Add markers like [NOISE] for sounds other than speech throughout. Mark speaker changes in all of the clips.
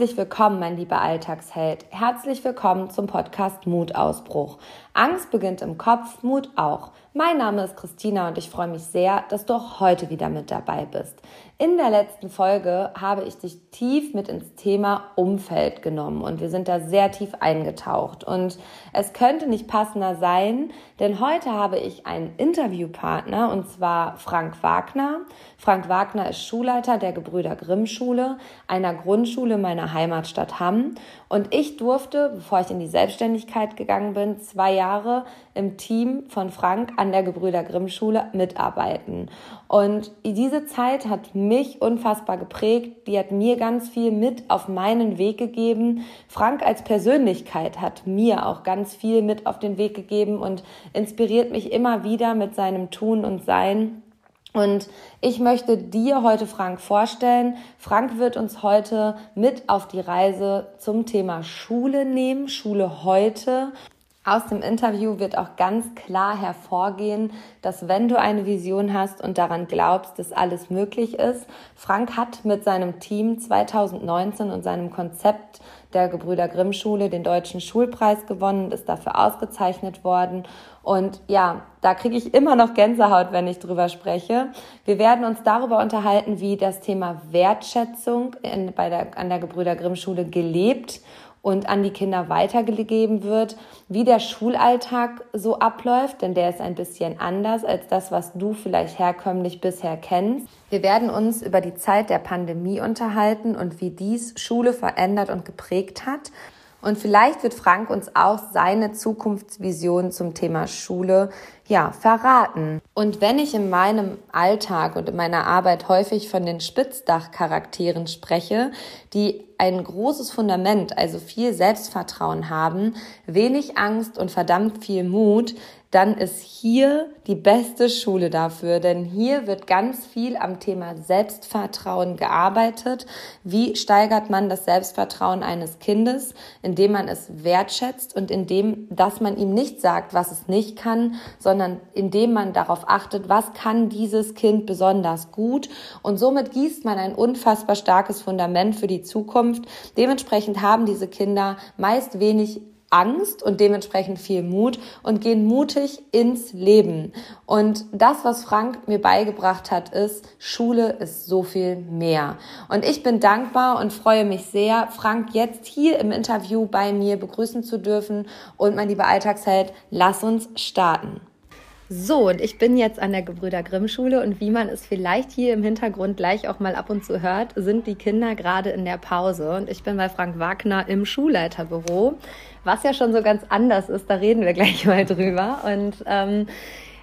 Speaker 1: Herzlich willkommen, mein lieber Alltagsheld. Herzlich willkommen zum Podcast Mutausbruch. Angst beginnt im Kopf, Mut auch. Mein Name ist Christina und ich freue mich sehr, dass du auch heute wieder mit dabei bist. In der letzten Folge habe ich dich tief mit ins Thema Umfeld genommen und wir sind da sehr tief eingetaucht. Und es könnte nicht passender sein, denn heute habe ich einen Interviewpartner und zwar Frank Wagner. Frank Wagner ist Schulleiter der Gebrüder Grimm Schule, einer Grundschule meiner Heimatstadt Hamm. Und ich durfte, bevor ich in die Selbstständigkeit gegangen bin, zwei Jahre im Team von Frank an der Gebrüder Grimm Schule mitarbeiten. Und diese Zeit hat mich unfassbar geprägt. Die hat mir ganz viel mit auf meinen Weg gegeben. Frank als Persönlichkeit hat mir auch ganz viel mit auf den Weg gegeben und inspiriert mich immer wieder mit seinem Tun und Sein. Und ich möchte dir heute Frank vorstellen. Frank wird uns heute mit auf die Reise zum Thema Schule nehmen, Schule heute. Aus dem Interview wird auch ganz klar hervorgehen, dass wenn du eine Vision hast und daran glaubst, dass alles möglich ist, Frank hat mit seinem Team 2019 und seinem Konzept der Gebrüder Grimm Schule den deutschen Schulpreis gewonnen und ist dafür ausgezeichnet worden. Und ja, da kriege ich immer noch Gänsehaut, wenn ich drüber spreche. Wir werden uns darüber unterhalten, wie das Thema Wertschätzung in, bei der, an der Gebrüder Grimm Schule gelebt und an die Kinder weitergegeben wird, wie der Schulalltag so abläuft, denn der ist ein bisschen anders als das, was du vielleicht herkömmlich bisher kennst. Wir werden uns über die Zeit der Pandemie unterhalten und wie dies Schule verändert und geprägt hat. Und vielleicht wird Frank uns auch seine Zukunftsvision zum Thema Schule ja, verraten. Und wenn ich in meinem Alltag und in meiner Arbeit häufig von den Spitzdachcharakteren spreche, die ein großes Fundament, also viel Selbstvertrauen haben, wenig Angst und verdammt viel Mut, dann ist hier die beste Schule dafür, denn hier wird ganz viel am Thema Selbstvertrauen gearbeitet. Wie steigert man das Selbstvertrauen eines Kindes, indem man es wertschätzt und indem, dass man ihm nicht sagt, was es nicht kann, sondern indem man darauf achtet, was kann dieses Kind besonders gut und somit gießt man ein unfassbar starkes Fundament für die Zukunft. Dementsprechend haben diese Kinder meist wenig Angst und dementsprechend viel Mut und gehen mutig ins Leben. Und das, was Frank mir beigebracht hat, ist, Schule ist so viel mehr. Und ich bin dankbar und freue mich sehr, Frank jetzt hier im Interview bei mir begrüßen zu dürfen. Und mein lieber Alltagsheld, lass uns starten. So, und ich bin jetzt an der Gebrüder Grimm Schule und wie man es vielleicht hier im Hintergrund gleich auch mal ab und zu hört, sind die Kinder gerade in der Pause und ich bin bei Frank Wagner im Schulleiterbüro, was ja schon so ganz anders ist, da reden wir gleich [LAUGHS] mal drüber und ähm,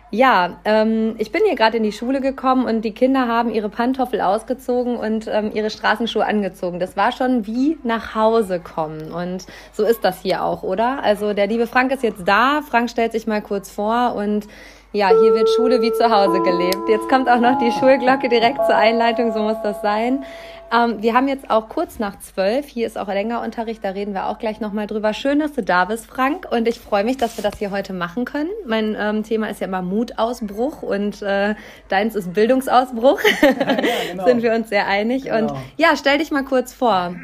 Speaker 1: ja, ähm, ich bin hier gerade in die Schule gekommen und die Kinder haben ihre Pantoffel ausgezogen und ähm, ihre Straßenschuhe angezogen. Das war schon wie nach Hause kommen. Und so ist das hier auch, oder? Also der liebe Frank ist jetzt da. Frank stellt sich mal kurz vor und ja, hier wird Schule wie zu Hause gelebt. Jetzt kommt auch noch die Schulglocke direkt zur Einleitung, so muss das sein. Ähm, wir haben jetzt auch kurz nach zwölf, hier ist auch länger Unterricht, da reden wir auch gleich nochmal drüber. Schön, dass du da bist, Frank, und ich freue mich, dass wir das hier heute machen können. Mein ähm, Thema ist ja immer Mutausbruch und äh, deins ist Bildungsausbruch. Ja, ja, genau. [LAUGHS] Sind wir uns sehr einig. Genau. Und ja, stell dich mal kurz vor.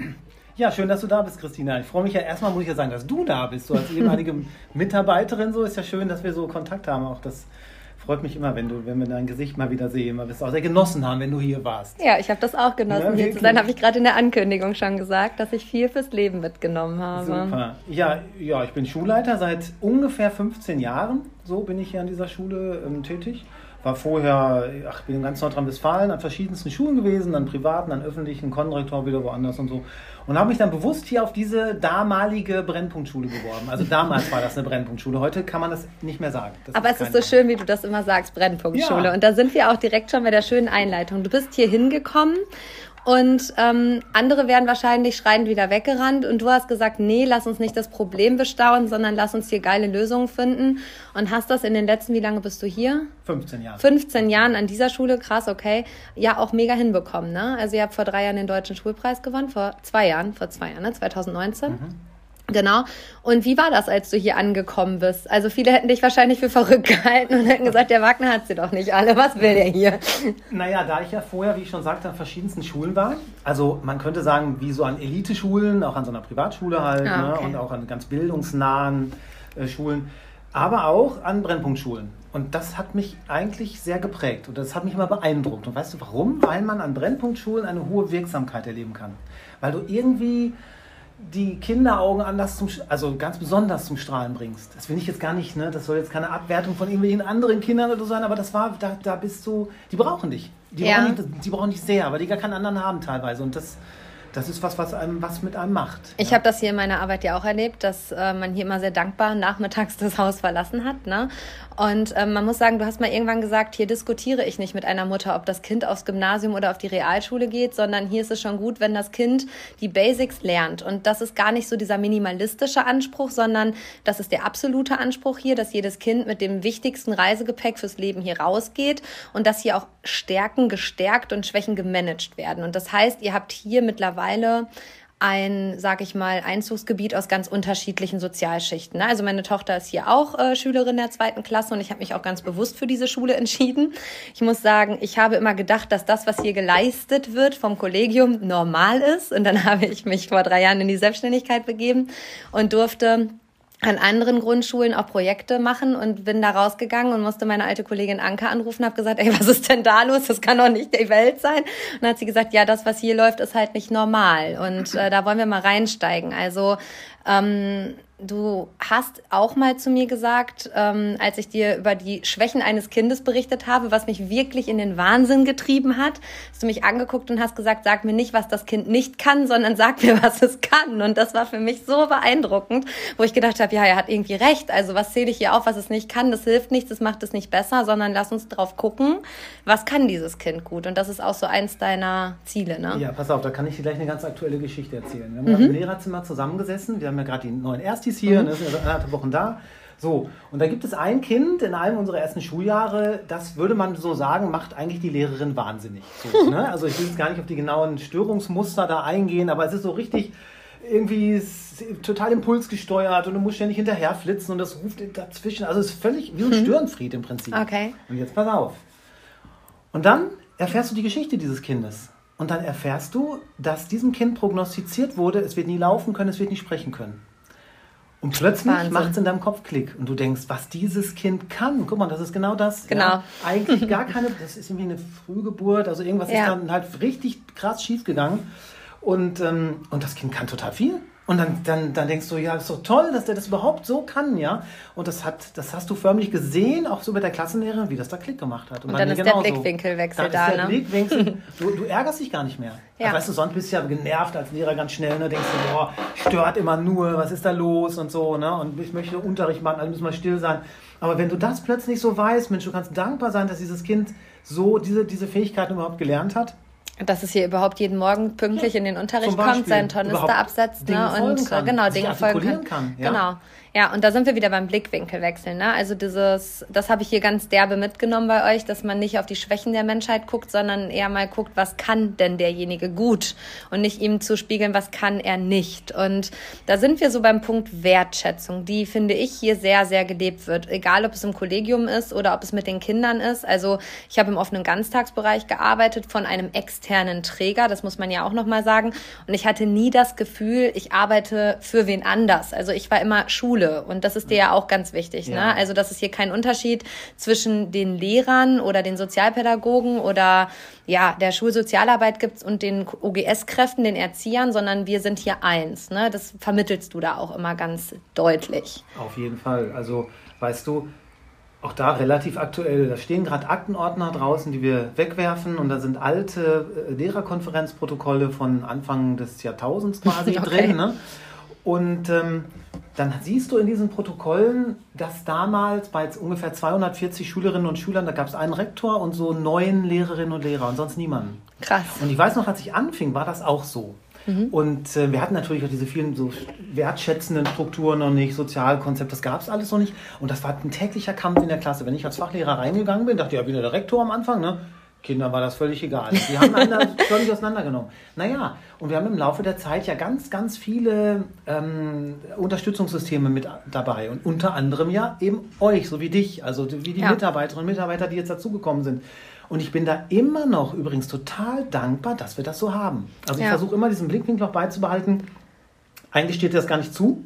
Speaker 2: Ja, schön, dass du da bist, Christina. Ich freue mich ja erstmal, muss ich ja sagen, dass du da bist. So als ehemalige [LAUGHS] Mitarbeiterin, so ist ja schön, dass wir so Kontakt haben. Auch das freut mich immer, wenn du, wenn wir dein Gesicht mal wieder sehen, weil wir es auch sehr genossen haben, wenn du hier warst.
Speaker 1: Ja, ich habe das auch genossen, ja, hier zu sein. Habe ich gerade in der Ankündigung schon gesagt, dass ich viel fürs Leben mitgenommen habe.
Speaker 2: Super. Ja, ja, ich bin Schulleiter seit ungefähr 15 Jahren. So bin ich hier an dieser Schule ähm, tätig war vorher, ach, bin in ganz Nordrhein-Westfalen an verschiedensten Schulen gewesen, an privaten, an öffentlichen, Konrektor wieder woanders und so. Und habe mich dann bewusst hier auf diese damalige Brennpunktschule beworben. Also damals war das eine Brennpunktschule. Heute kann man das nicht mehr sagen. Das
Speaker 1: Aber ist es ist so schön, wie du das immer sagst, Brennpunktschule. Ja. Und da sind wir auch direkt schon bei der schönen Einleitung. Du bist hier hingekommen und ähm, andere wären wahrscheinlich schreiend wieder weggerannt. Und du hast gesagt, nee, lass uns nicht das Problem bestaunen, sondern lass uns hier geile Lösungen finden. Und hast das in den letzten, wie lange bist du hier?
Speaker 2: 15 Jahre.
Speaker 1: 15 Jahren an dieser Schule, krass, okay. Ja, auch mega hinbekommen, ne? Also ihr habt vor drei Jahren den Deutschen Schulpreis gewonnen, vor zwei Jahren, vor zwei Jahren, ne? 2019. Mhm. Genau. Und wie war das, als du hier angekommen bist? Also viele hätten dich wahrscheinlich für verrückt [LAUGHS] gehalten und hätten gesagt, der Wagner hat sie doch nicht alle. Was will der hier?
Speaker 2: Naja, da ich ja vorher, wie ich schon sagte, an verschiedensten Schulen war, also man könnte sagen, wie so an Eliteschulen, auch an so einer Privatschule halt ah, ne, okay. ne, und auch an ganz bildungsnahen äh, Schulen, aber auch an Brennpunktschulen. Und das hat mich eigentlich sehr geprägt und das hat mich immer beeindruckt. Und weißt du warum? Weil man an Brennpunktschulen eine hohe Wirksamkeit erleben kann. Weil du irgendwie die Kinderaugen anders zum, also ganz besonders zum Strahlen bringst. Das will ich jetzt gar nicht, ne? Das soll jetzt keine Abwertung von irgendwelchen anderen Kindern oder so sein, aber das war, da, da bist du, die brauchen dich. Die, ja. brauchen dich, die brauchen dich sehr, weil die gar keinen anderen haben teilweise. Und das, das ist was, was einem was mit einem macht.
Speaker 1: Ich ja. habe das hier in meiner Arbeit ja auch erlebt, dass äh, man hier immer sehr dankbar nachmittags das Haus verlassen hat. Ne? Und ähm, man muss sagen, du hast mal irgendwann gesagt, hier diskutiere ich nicht mit einer Mutter, ob das Kind aufs Gymnasium oder auf die Realschule geht, sondern hier ist es schon gut, wenn das Kind die Basics lernt. Und das ist gar nicht so dieser minimalistische Anspruch, sondern das ist der absolute Anspruch hier, dass jedes Kind mit dem wichtigsten Reisegepäck fürs Leben hier rausgeht und dass hier auch Stärken gestärkt und Schwächen gemanagt werden. Und das heißt, ihr habt hier mittlerweile ein, sag ich mal, Einzugsgebiet aus ganz unterschiedlichen Sozialschichten. Ne? Also meine Tochter ist hier auch äh, Schülerin der zweiten Klasse und ich habe mich auch ganz bewusst für diese Schule [LAUGHS] entschieden. Ich muss sagen, ich habe immer gedacht, dass das, was hier geleistet wird vom Kollegium, normal ist. Und dann [LAUGHS] habe ich mich vor drei Jahren in die Selbstständigkeit begeben und durfte an anderen Grundschulen auch Projekte machen und bin da rausgegangen und musste meine alte Kollegin Anke anrufen, habe gesagt, ey, was ist denn da los? Das kann doch nicht die Welt sein. Und dann hat sie gesagt, ja, das, was hier läuft, ist halt nicht normal. Und äh, da wollen wir mal reinsteigen. Also ähm, Du hast auch mal zu mir gesagt, ähm, als ich dir über die Schwächen eines Kindes berichtet habe, was mich wirklich in den Wahnsinn getrieben hat, hast du mich angeguckt und hast gesagt, sag mir nicht, was das Kind nicht kann, sondern sag mir, [LAUGHS] was es kann. Und das war für mich so beeindruckend, wo ich gedacht habe, ja, er hat irgendwie recht. Also was zähle ich hier auf, was es nicht kann? Das hilft nichts, das macht es nicht besser, sondern lass uns drauf gucken, was kann dieses Kind gut. Und das ist auch so eins deiner Ziele, ne?
Speaker 2: Ja, pass auf, da kann ich dir gleich eine ganz aktuelle Geschichte erzählen. Wir haben mhm. im Lehrerzimmer zusammengesessen, wir haben ja gerade die neuen Erstis Erstis hier, mhm. ne, sind also anderthalb Wochen da. So, und da gibt es ein Kind in einem unserer ersten Schuljahre, das würde man so sagen, macht eigentlich die Lehrerin wahnsinnig. So, [LAUGHS] ne? Also ich will jetzt gar nicht auf die genauen Störungsmuster da eingehen, aber es ist so richtig irgendwie total impulsgesteuert und du musst ständig hinterher flitzen und das ruft dazwischen. Also es ist völlig wie ein mhm. Störenfried im Prinzip.
Speaker 1: Okay.
Speaker 2: Und jetzt pass auf. Und dann erfährst du die Geschichte dieses Kindes. Und dann erfährst du, dass diesem Kind prognostiziert wurde, es wird nie laufen können, es wird nicht sprechen können. Und plötzlich macht es in deinem Kopf Klick und du denkst, was dieses Kind kann. Guck mal, das ist genau das.
Speaker 1: Genau. Ja, [LAUGHS]
Speaker 2: eigentlich gar keine, das ist irgendwie eine Frühgeburt, also irgendwas ja. ist dann halt richtig krass schief gegangen. Und, ähm, und das Kind kann total viel. Und dann, dann, dann denkst du, ja, ist doch toll, dass der das überhaupt so kann, ja. Und das hat, das hast du förmlich gesehen, auch so mit der Klassenlehrerin, wie das da Klick gemacht hat.
Speaker 1: Und, und dann ist genauso. der Blickwinkelwechsel da,
Speaker 2: ist der ne? Blickwinkel. [LAUGHS] Du, du ärgerst dich gar nicht mehr. Ja. Also, weißt du, sonst bist du ja genervt als Lehrer ganz schnell, ne? Denkst du, boah, stört immer nur, was ist da los und so, ne? Und ich möchte Unterricht machen, also müssen wir still sein. Aber wenn du das plötzlich so weißt, Mensch, du kannst dankbar sein, dass dieses Kind so diese, diese Fähigkeiten überhaupt gelernt hat
Speaker 1: dass es hier überhaupt jeden Morgen pünktlich in den Unterricht kommt, seinen Tornister absetzt ne, und
Speaker 2: kann,
Speaker 1: genau Dinge folgen kann.
Speaker 2: kann ja?
Speaker 1: Genau. Ja, und da sind wir wieder beim Blickwinkelwechsel. Ne? Also dieses, das habe ich hier ganz derbe mitgenommen bei euch, dass man nicht auf die Schwächen der Menschheit guckt, sondern eher mal guckt, was kann denn derjenige gut und nicht ihm zu spiegeln, was kann er nicht. Und da sind wir so beim Punkt Wertschätzung, die finde ich hier sehr, sehr gelebt wird. Egal, ob es im Kollegium ist oder ob es mit den Kindern ist. Also ich habe im offenen Ganztagsbereich gearbeitet von einem externen Träger, das muss man ja auch nochmal sagen. Und ich hatte nie das Gefühl, ich arbeite für wen anders. Also ich war immer Schule Schule. Und das ist dir ja auch ganz wichtig. Ne? Ja. Ne? Also, dass es hier keinen Unterschied zwischen den Lehrern oder den Sozialpädagogen oder ja, der Schulsozialarbeit gibt und den OGS-Kräften, den Erziehern, sondern wir sind hier eins. Ne? Das vermittelst du da auch immer ganz deutlich.
Speaker 2: Auf jeden Fall. Also, weißt du, auch da relativ aktuell. Da stehen gerade Aktenordner draußen, die wir wegwerfen und da sind alte äh, Lehrerkonferenzprotokolle von Anfang des Jahrtausends quasi [LAUGHS] okay. drin. Ne? Und ähm, dann siehst du in diesen Protokollen, dass damals bei ungefähr 240 Schülerinnen und Schülern, da gab es einen Rektor und so neun Lehrerinnen und Lehrer und sonst niemanden.
Speaker 1: Krass.
Speaker 2: Und ich weiß noch, als ich anfing, war das auch so. Mhm. Und äh, wir hatten natürlich auch diese vielen so wertschätzenden Strukturen noch nicht, Sozialkonzept, das gab es alles noch nicht. Und das war ein täglicher Kampf in der Klasse. Wenn ich als Fachlehrer reingegangen bin, dachte ich, ja, wieder der Rektor am Anfang, ne? Kindern war das völlig egal. Die haben einen [LAUGHS] völlig auseinandergenommen. Naja, und wir haben im Laufe der Zeit ja ganz, ganz viele ähm, Unterstützungssysteme mit dabei. Und unter anderem ja eben euch, so wie dich, also wie die ja. Mitarbeiterinnen und Mitarbeiter, die jetzt dazugekommen sind. Und ich bin da immer noch übrigens total dankbar, dass wir das so haben. Also ich ja. versuche immer diesen Blickwinkel auch beizubehalten. Eigentlich steht dir das gar nicht zu,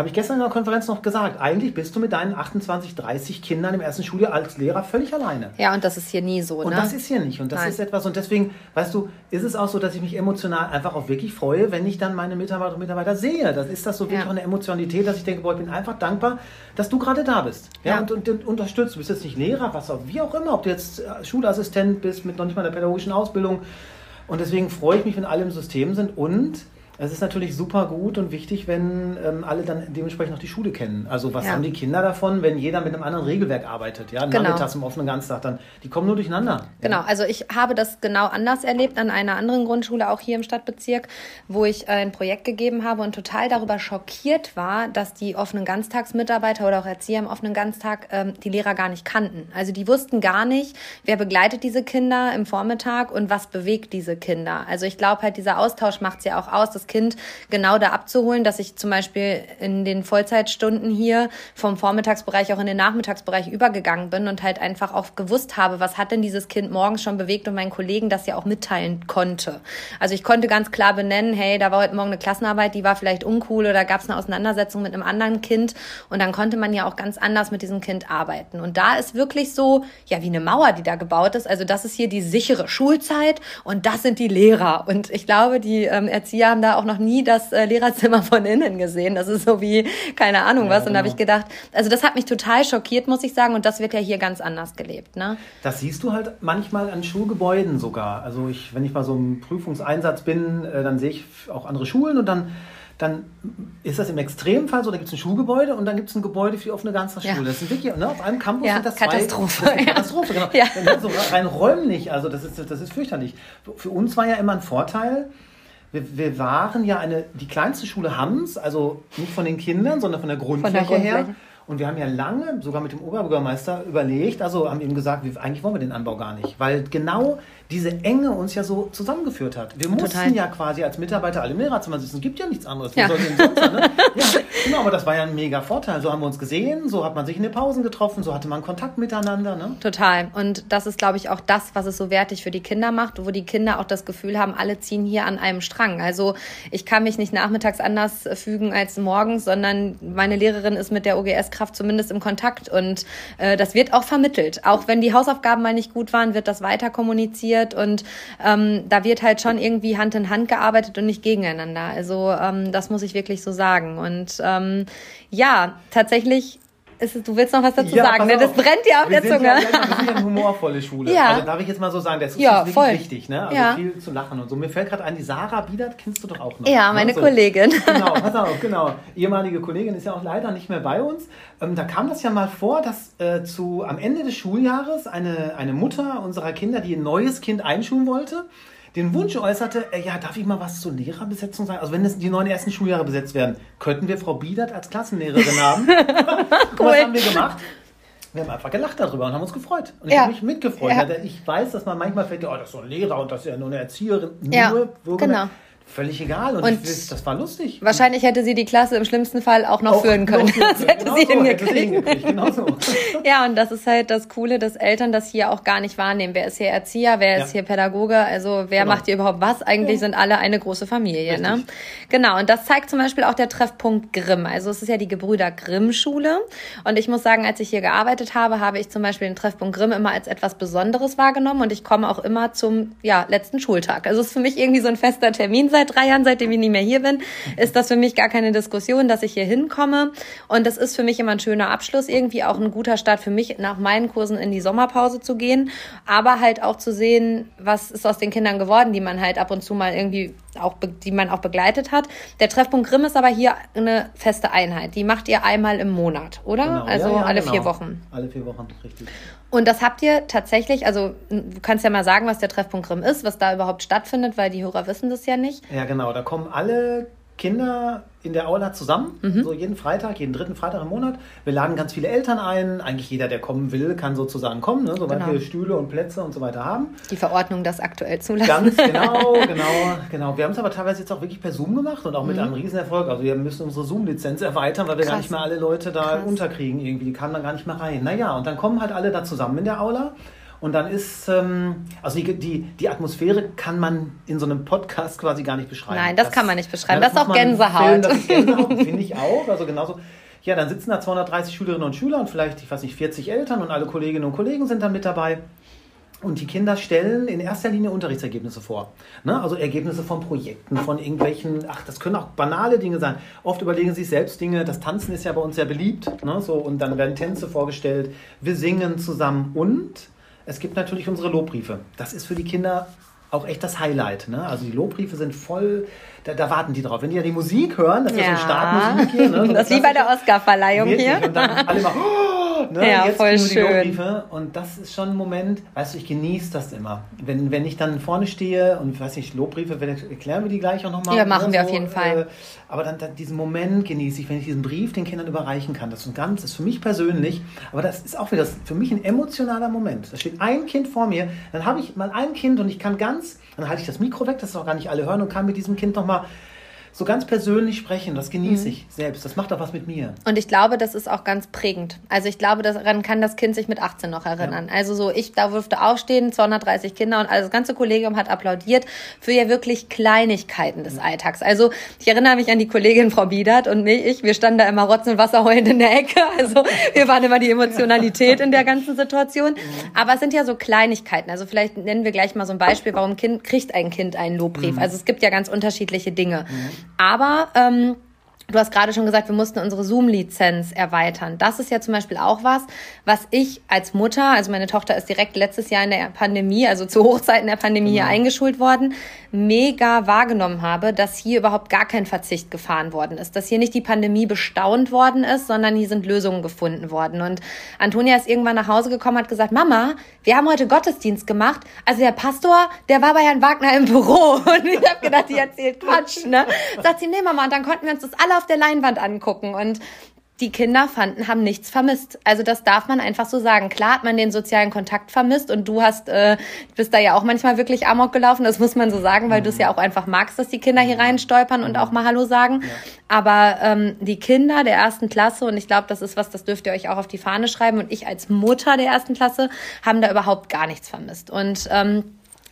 Speaker 2: habe ich gestern in der Konferenz noch gesagt, eigentlich bist du mit deinen 28, 30 Kindern im ersten Schuljahr als Lehrer völlig alleine.
Speaker 1: Ja, und das ist hier nie so.
Speaker 2: Und
Speaker 1: ne?
Speaker 2: das ist hier nicht. Und das Nein. ist etwas, und deswegen, weißt du, ist es auch so, dass ich mich emotional einfach auch wirklich freue, wenn ich dann meine Mitarbeiter und Mitarbeiter sehe. Das ist das so wirklich ja. eine Emotionalität, dass ich denke, boah, ich bin einfach dankbar, dass du gerade da bist. Ja, ja. Und, und, und, unterstützt. Du bist jetzt nicht Lehrer, was auch, wie auch immer, ob du jetzt äh, Schulassistent bist mit noch nicht mal einer pädagogischen Ausbildung. Und deswegen freue ich mich, wenn alle im System sind und es ist natürlich super gut und wichtig, wenn ähm, alle dann dementsprechend auch die Schule kennen. Also was ja. haben die Kinder davon, wenn jeder mit einem anderen Regelwerk arbeitet? Ja, genau. Nachmittags im offenen Ganztag, dann die kommen nur durcheinander.
Speaker 1: Genau, also ich habe das genau anders erlebt an einer anderen Grundschule, auch hier im Stadtbezirk, wo ich äh, ein Projekt gegeben habe und total darüber schockiert war, dass die offenen Ganztagsmitarbeiter oder auch Erzieher im offenen Ganztag ähm, die Lehrer gar nicht kannten. Also die wussten gar nicht, wer begleitet diese Kinder im Vormittag und was bewegt diese Kinder. Also ich glaube halt, dieser Austausch macht es ja auch aus, dass Kind genau da abzuholen, dass ich zum Beispiel in den Vollzeitstunden hier vom Vormittagsbereich auch in den Nachmittagsbereich übergegangen bin und halt einfach auch gewusst habe, was hat denn dieses Kind morgens schon bewegt und meinen Kollegen das ja auch mitteilen konnte. Also ich konnte ganz klar benennen, hey, da war heute Morgen eine Klassenarbeit, die war vielleicht uncool oder gab es eine Auseinandersetzung mit einem anderen Kind und dann konnte man ja auch ganz anders mit diesem Kind arbeiten. Und da ist wirklich so, ja, wie eine Mauer, die da gebaut ist. Also das ist hier die sichere Schulzeit und das sind die Lehrer. Und ich glaube, die ähm, Erzieher haben da noch nie das äh, Lehrerzimmer von innen gesehen. Das ist so wie, keine Ahnung ja, was. Und genau. da habe ich gedacht, also das hat mich total schockiert, muss ich sagen. Und das wird ja hier ganz anders gelebt. Ne?
Speaker 2: Das siehst du halt manchmal an Schulgebäuden sogar. Also ich, wenn ich mal so im Prüfungseinsatz bin, äh, dann sehe ich auch andere Schulen und dann dann ist das im Extremfall so, da gibt es ein Schulgebäude und dann gibt es ein Gebäude für die offene Ganztagsschule. Ja. Das sind wirklich, ne, auf einem Campus ja, sind das
Speaker 1: Katastrophe.
Speaker 2: zwei... Katastrophe. genau. Ja. So rein räumlich, also das ist, das ist fürchterlich. Für uns war ja immer ein Vorteil, wir, wir waren ja eine, die kleinste Schule Hams, also nicht von den Kindern, sondern von der Grundfläche, von der Grundfläche. her. Und wir haben ja lange, sogar mit dem Oberbürgermeister, überlegt, also haben ihm gesagt, wir, eigentlich wollen wir den Anbau gar nicht. Weil genau diese Enge uns ja so zusammengeführt hat. Wir mussten Total. ja quasi als Mitarbeiter alle im Lehrerzimmer sitzen. Es gibt ja nichts anderes. Ja. sonst, ne? [LAUGHS] ja, genau, aber das war ja ein mega Vorteil. So haben wir uns gesehen, so hat man sich in den Pausen getroffen, so hatte man Kontakt miteinander. Ne?
Speaker 1: Total. Und das ist, glaube ich, auch das, was es so wertig für die Kinder macht, wo die Kinder auch das Gefühl haben, alle ziehen hier an einem Strang. Also ich kann mich nicht nachmittags anders fügen als morgens, sondern meine Lehrerin ist mit der OGS-Kraft zumindest im Kontakt. Und äh, das wird auch vermittelt. Auch wenn die Hausaufgaben mal nicht gut waren, wird das weiter kommuniziert organisiert und ähm, da wird halt schon irgendwie Hand in Hand gearbeitet und nicht gegeneinander. Also ähm, das muss ich wirklich so sagen. Und ähm, ja, tatsächlich ist, du willst noch was dazu ja, sagen, ne? Das brennt dir auf der Zunge. Ja,
Speaker 2: wir sind ja eine humorvolle Schule. Ja. Also darf ich jetzt mal so sagen, das ist ja, wirklich voll. wichtig, ne? Also ja. viel zu lachen und so. Mir fällt gerade ein, die Sarah Biedert kennst du doch auch noch.
Speaker 1: Ja, ne? meine also, Kollegin. [LAUGHS]
Speaker 2: Genau, pass auf, genau. Ehemalige Kollegin ist ja auch leider nicht mehr bei uns. Ähm, da kam das ja mal vor, dass äh, zu, am Ende des Schuljahres eine, eine Mutter unserer Kinder, die ein neues Kind einschulen wollte, den Wunsch äußerte, äh, ja, darf ich mal was zur Lehrerbesetzung sagen? Also wenn es die neuen ersten Schuljahre besetzt werden, könnten wir Frau Biedert als Klassenlehrerin haben? [LAUGHS] cool. Was haben wir gemacht? Wir haben einfach gelacht darüber und haben uns gefreut. Und ich ja. habe mich mitgefreut. Ja. Ich weiß, dass man manchmal fällt, oh, das ist so ein Lehrer und das ist ja nur eine Erzieherin. Nur,
Speaker 1: ja, genau
Speaker 2: völlig egal. Und, und ich, das war lustig.
Speaker 1: Wahrscheinlich hätte sie die Klasse im schlimmsten Fall auch noch auch führen können. [LAUGHS] [LAUGHS] Das hätte genau sie so, hingekriegt. hingekriegt. Genau so. [LAUGHS] ja, und das ist halt das Coole, dass Eltern das hier auch gar nicht wahrnehmen. Wer ist hier Erzieher, wer ja. ist hier Pädagoge, also wer genau. macht hier überhaupt was? Eigentlich ja. sind alle eine große Familie. Ne? Genau, und das zeigt zum Beispiel auch der Treffpunkt Grimm. Also es ist ja die Gebrüder Grimm Schule. Und ich muss sagen, als ich hier gearbeitet habe, habe ich zum Beispiel den Treffpunkt Grimm immer als etwas Besonderes wahrgenommen und ich komme auch immer zum ja, letzten Schultag. Also es ist für mich irgendwie so ein fester Termin seit drei Jahren, seitdem ich nicht mehr hier bin, ist das für mich gar keine Diskussion, dass ich hier hinkomme. Und das ist für mich immer ein schöner Abschluss, irgendwie auch ein guter Start für mich, nach meinen Kursen in die Sommerpause zu gehen. Aber halt auch zu sehen, was ist aus den Kindern geworden, die man halt ab und zu mal irgendwie auch, die man auch begleitet hat. Der Treffpunkt Grimm ist aber hier eine feste Einheit. Die macht ihr einmal im Monat, oder? Genau. Also ja, ja, alle genau. vier Wochen.
Speaker 2: Alle vier Wochen, richtig.
Speaker 1: Und das habt ihr tatsächlich, also du kannst ja mal sagen, was der Treffpunkt Grimm ist, was da überhaupt stattfindet, weil die Hörer wissen das ja nicht.
Speaker 2: Ja, genau. Da kommen alle Kinder in der Aula zusammen, mhm. so jeden Freitag, jeden dritten Freitag im Monat. Wir laden ganz viele Eltern ein. Eigentlich jeder, der kommen will, kann sozusagen kommen, ne? sobald genau. wir Stühle und Plätze und so weiter haben.
Speaker 1: Die Verordnung das aktuell zulassen.
Speaker 2: Ganz [LAUGHS] genau, genau, genau. Wir haben es aber teilweise jetzt auch wirklich per Zoom gemacht und auch mit mhm. einem Riesenerfolg. Also wir müssen unsere Zoom-Lizenz erweitern, weil wir Krass. gar nicht mehr alle Leute da Krass. unterkriegen irgendwie. Die kamen dann gar nicht mehr rein. Naja, und dann kommen halt alle da zusammen in der Aula. Und dann ist, ähm, also die, die, die Atmosphäre kann man in so einem Podcast quasi gar nicht beschreiben.
Speaker 1: Nein, das, das kann man nicht beschreiben. Ja, das, das, ist auch Gänsehaut. Filmen,
Speaker 2: das ist [LAUGHS] Gänsehaut, finde ich auch. Also genauso. Ja, dann sitzen da 230 Schülerinnen und Schüler und vielleicht, ich weiß nicht, 40 Eltern und alle Kolleginnen und Kollegen sind dann mit dabei. Und die Kinder stellen in erster Linie Unterrichtsergebnisse vor. Ne? Also Ergebnisse von Projekten, von irgendwelchen, ach, das können auch banale Dinge sein. Oft überlegen sie sich selbst Dinge. Das Tanzen ist ja bei uns sehr beliebt. Ne? So, und dann werden Tänze vorgestellt. Wir singen zusammen und es gibt natürlich unsere Lobbriefe. Das ist für die Kinder auch echt das Highlight. Ne? Also die Lobbriefe sind voll, da, da, warten die drauf. Wenn die ja die Musik hören, das ist ja, ja so Startmusik hier. Ne?
Speaker 1: So [LAUGHS] das ist wie bei der Oscarverleihung hier. Und dann alle mal, [LAUGHS]
Speaker 2: oh, ne? Ja, jetzt voll schön. Und das ist schon ein Moment, weißt du, ich genieße das immer. Wenn, wenn ich dann vorne stehe und, weiß nicht, Lobbriefe, erklären wir die gleich auch nochmal.
Speaker 1: Ja, machen wir so, auf jeden Fall. Äh,
Speaker 2: aber dann, dann, diesen Moment genieße ich, wenn ich diesen Brief den Kindern überreichen kann. Das ist ein ganz, das ist für mich persönlich, aber das ist auch wieder das, für mich ein emotionaler Moment. Da steht ein Kind vor mir, dann habe ich mal ein Kind und ich kann ganz, dann halte ich das Mikro weg, dass es auch gar nicht alle hören und kann mit diesem Kind nochmal so ganz persönlich sprechen, das genieße mhm. ich selbst. Das macht auch was mit mir.
Speaker 1: Und ich glaube, das ist auch ganz prägend. Also ich glaube, daran kann das Kind sich mit 18 noch erinnern. Ja. Also so, ich da durfte aufstehen, 230 Kinder und also das ganze Kollegium hat applaudiert für ja wirklich Kleinigkeiten des Alltags. Also ich erinnere mich an die Kollegin Frau Biedert und mich, ich, wir standen da immer rotzen und Wasser heulend in der Ecke. Also wir waren immer die Emotionalität in der ganzen Situation. Mhm. Aber es sind ja so Kleinigkeiten. Also vielleicht nennen wir gleich mal so ein Beispiel, warum kind, kriegt ein Kind einen Lobbrief. Mhm. Also es gibt ja ganz unterschiedliche Dinge. Aber ähm, Du hast gerade schon gesagt, wir mussten unsere Zoom-Lizenz erweitern. Das ist ja zum Beispiel auch was, was ich als Mutter, also meine Tochter ist direkt letztes Jahr in der Pandemie, also zu Hochzeiten der Pandemie genau. hier eingeschult worden, mega wahrgenommen habe, dass hier überhaupt gar kein Verzicht gefahren worden ist. Dass hier nicht die Pandemie bestaunt worden ist, sondern hier sind Lösungen gefunden worden. Und Antonia ist irgendwann nach Hause gekommen, hat gesagt, Mama, wir haben heute Gottesdienst gemacht. Also der Pastor, der war bei Herrn Wagner im Büro. [LAUGHS] Und ich habe gedacht, die erzählt Quatsch. Ne? Sagt sie, nee Mama, und dann konnten wir uns das alle auf der Leinwand angucken. Und die Kinder fanden, haben nichts vermisst. Also das darf man einfach so sagen. Klar hat man den sozialen Kontakt vermisst und du hast, äh, bist da ja auch manchmal wirklich amok gelaufen, das muss man so sagen, weil mhm. du es ja auch einfach magst, dass die Kinder hier rein stolpern und auch mal Hallo sagen. Ja. Aber ähm, die Kinder der ersten Klasse, und ich glaube, das ist was, das dürft ihr euch auch auf die Fahne schreiben, und ich als Mutter der ersten Klasse, haben da überhaupt gar nichts vermisst. Und ähm,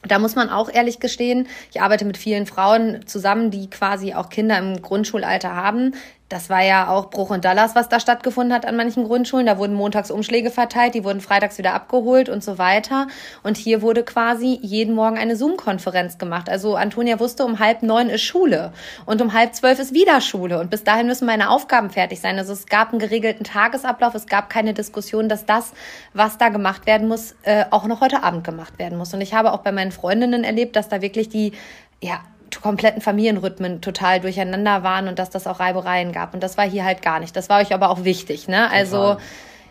Speaker 1: da muss man auch ehrlich gestehen, ich arbeite mit vielen Frauen zusammen, die quasi auch Kinder im Grundschulalter haben das war ja auch Bruch und Dallas, was da stattgefunden hat an manchen Grundschulen. Da wurden montags Umschläge verteilt, die wurden freitags wieder abgeholt und so weiter. Und hier wurde quasi jeden Morgen eine Zoom-Konferenz gemacht. Also Antonia wusste, um halb neun ist Schule und um halb zwölf ist wieder Schule. Und bis dahin müssen meine Aufgaben fertig sein. Also es gab einen geregelten Tagesablauf, es gab keine Diskussion, dass das, was da gemacht werden muss, äh, auch noch heute Abend gemacht werden muss. Und ich habe auch bei meinen Freundinnen erlebt, dass da wirklich die, ja, kompletten Familienrhythmen total durcheinander waren und dass das auch Reibereien gab. Und das war hier halt gar nicht. Das war euch aber auch wichtig. Ne? Also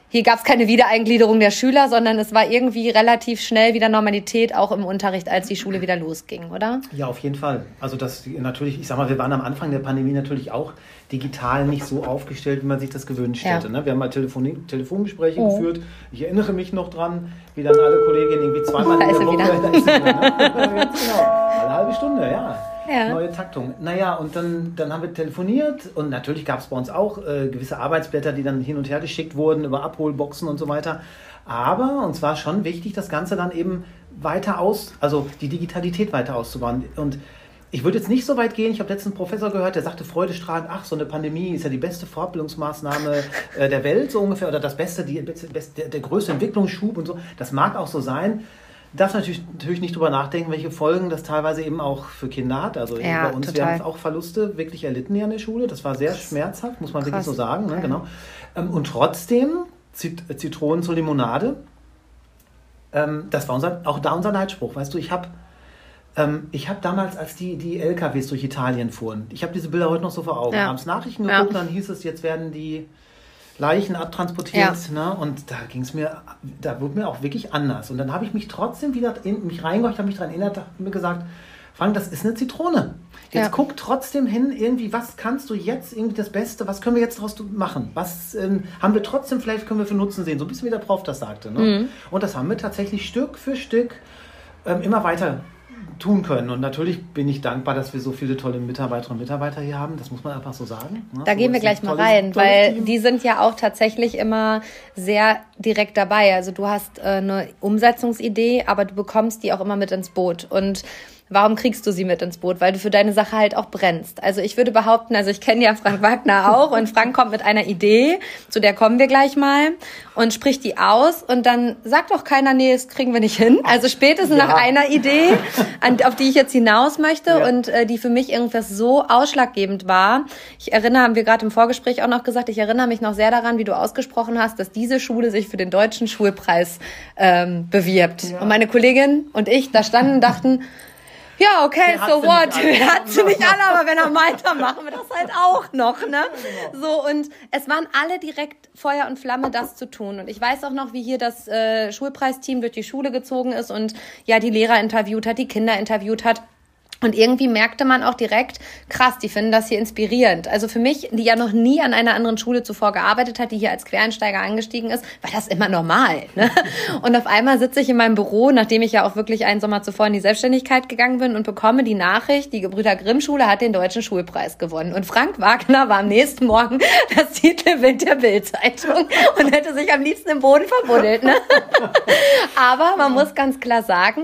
Speaker 1: hier gab es keine Wiedereingliederung der Schüler, sondern es war irgendwie relativ schnell wieder Normalität auch im Unterricht, als die Schule wieder losging, oder?
Speaker 2: Ja, auf jeden Fall. Also das natürlich, ich sag mal, wir waren am Anfang der Pandemie natürlich auch digital nicht so aufgestellt, wie man sich das gewünscht ja. hätte. Ne? Wir haben mal Telefon Telefongespräche oh. geführt. Ich erinnere mich noch dran, wie dann alle Kolleginnen irgendwie zweimal in der Woche... Da ist [LAUGHS] wieder. Ne? genau. Eine halbe Stunde, ja. Ja. Neue Taktung. Naja, und dann, dann haben wir telefoniert und natürlich gab es bei uns auch äh, gewisse Arbeitsblätter, die dann hin und her geschickt wurden über Abholboxen und so weiter. Aber uns war schon wichtig, das Ganze dann eben weiter aus, also die Digitalität weiter auszubauen. Und ich würde jetzt nicht so weit gehen. Ich habe letztens einen Professor gehört, der sagte freudestrahlend, ach, so eine Pandemie ist ja die beste Fortbildungsmaßnahme äh, der Welt so ungefähr oder das beste, die, der, der größte Entwicklungsschub und so. Das mag auch so sein darf natürlich, natürlich nicht drüber nachdenken, welche Folgen das teilweise eben auch für Kinder hat. Also ja, bei uns, total. wir haben auch Verluste wirklich erlitten hier in der Schule. Das war sehr Krass. schmerzhaft, muss man Krass. wirklich so sagen. Ne? Genau. Ähm, und trotzdem, Zit Zitronen zur Limonade, ähm, das war unser, auch da unser Leitspruch. Weißt du, ich habe ähm, ich habe damals, als die, die LKWs durch Italien fuhren, ich habe diese Bilder heute noch so vor Augen. Ja. Abends Nachrichten geguckt, ja. dann hieß es, jetzt werden die Leichen abtransportiert. Ja. Ne? Und da ging es mir, da wurde mir auch wirklich anders. Und dann habe ich mich trotzdem wieder in mich reingehorcht, habe mich daran erinnert, habe mir gesagt, Frank, das ist eine Zitrone. Jetzt ja. guck trotzdem hin, irgendwie, was kannst du jetzt irgendwie das Beste, was können wir jetzt daraus machen? Was ähm, haben wir trotzdem, vielleicht können wir für Nutzen sehen, so ein bisschen wie der Prof das sagte. Ne? Mhm. Und das haben wir tatsächlich Stück für Stück ähm, immer weiter tun können. Und natürlich bin ich dankbar, dass wir so viele tolle Mitarbeiterinnen und Mitarbeiter hier haben. Das muss man einfach so sagen.
Speaker 1: Ne? Da so gehen wir gleich mal tolles, rein, weil Team. die sind ja auch tatsächlich immer sehr direkt dabei. Also du hast äh, eine Umsetzungsidee, aber du bekommst die auch immer mit ins Boot. Und warum kriegst du sie mit ins Boot? Weil du für deine Sache halt auch brennst. Also ich würde behaupten, also ich kenne ja Frank Wagner auch und Frank kommt mit einer Idee, zu der kommen wir gleich mal und spricht die aus und dann sagt doch keiner, nee, das kriegen wir nicht hin. Also spätestens ja. nach einer Idee, an, auf die ich jetzt hinaus möchte ja. und äh, die für mich irgendwas so ausschlaggebend war. Ich erinnere, haben wir gerade im Vorgespräch auch noch gesagt, ich erinnere mich noch sehr daran, wie du ausgesprochen hast, dass diese Schule sich für den deutschen Schulpreis ähm, bewirbt. Ja. Und meine Kollegin und ich da standen und dachten, ja, okay, so what? Er hat sie nicht alle, aber wenn er meint, dann machen wir das halt auch noch, ne? Genau. So, und es waren alle direkt Feuer und Flamme, das zu tun. Und ich weiß auch noch, wie hier das äh, Schulpreisteam durch die Schule gezogen ist und ja, die Lehrer interviewt hat, die Kinder interviewt hat. Und irgendwie merkte man auch direkt, krass, die finden das hier inspirierend. Also für mich, die ja noch nie an einer anderen Schule zuvor gearbeitet hat, die hier als Quereinsteiger angestiegen ist, war das immer normal. Ne? [LAUGHS] Und auf einmal sitze ich in meinem Büro, nachdem ich ja auch wirklich einen Sommer zuvor in die Selbstständigkeit gegangen bin und bekomme die Nachricht, die Gebrüder Grimm Schule hat den deutschen Schulpreis gewonnen. Und Frank Wagner war am nächsten Morgen [LAUGHS] das Titelbild der Bildzeitung und hätte sich am liebsten im Boden verbuddelt. Ne? [LAUGHS] Aber man muss ganz klar sagen,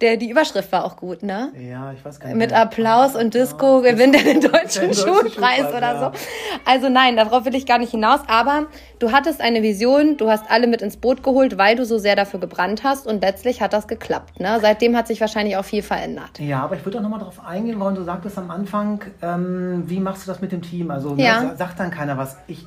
Speaker 1: der, die Überschrift war auch gut, ne?
Speaker 2: Ja, ich weiß gar nicht.
Speaker 1: Mit Applaus und Disco ja, gewinnt er den deutschen [LAUGHS] Schulpreis oder ja. so. Also nein, darauf will ich gar nicht hinaus. Aber du hattest eine Vision, du hast alle mit ins Boot geholt, weil du so sehr dafür gebrannt hast und letztlich hat das geklappt. Ne? Seitdem hat sich wahrscheinlich auch viel verändert.
Speaker 2: Ja, aber ich würde auch nochmal darauf eingehen, weil du sagtest am Anfang, ähm, wie machst du das mit dem Team? Also ne, ja. ne, sagt dann keiner was. Ich,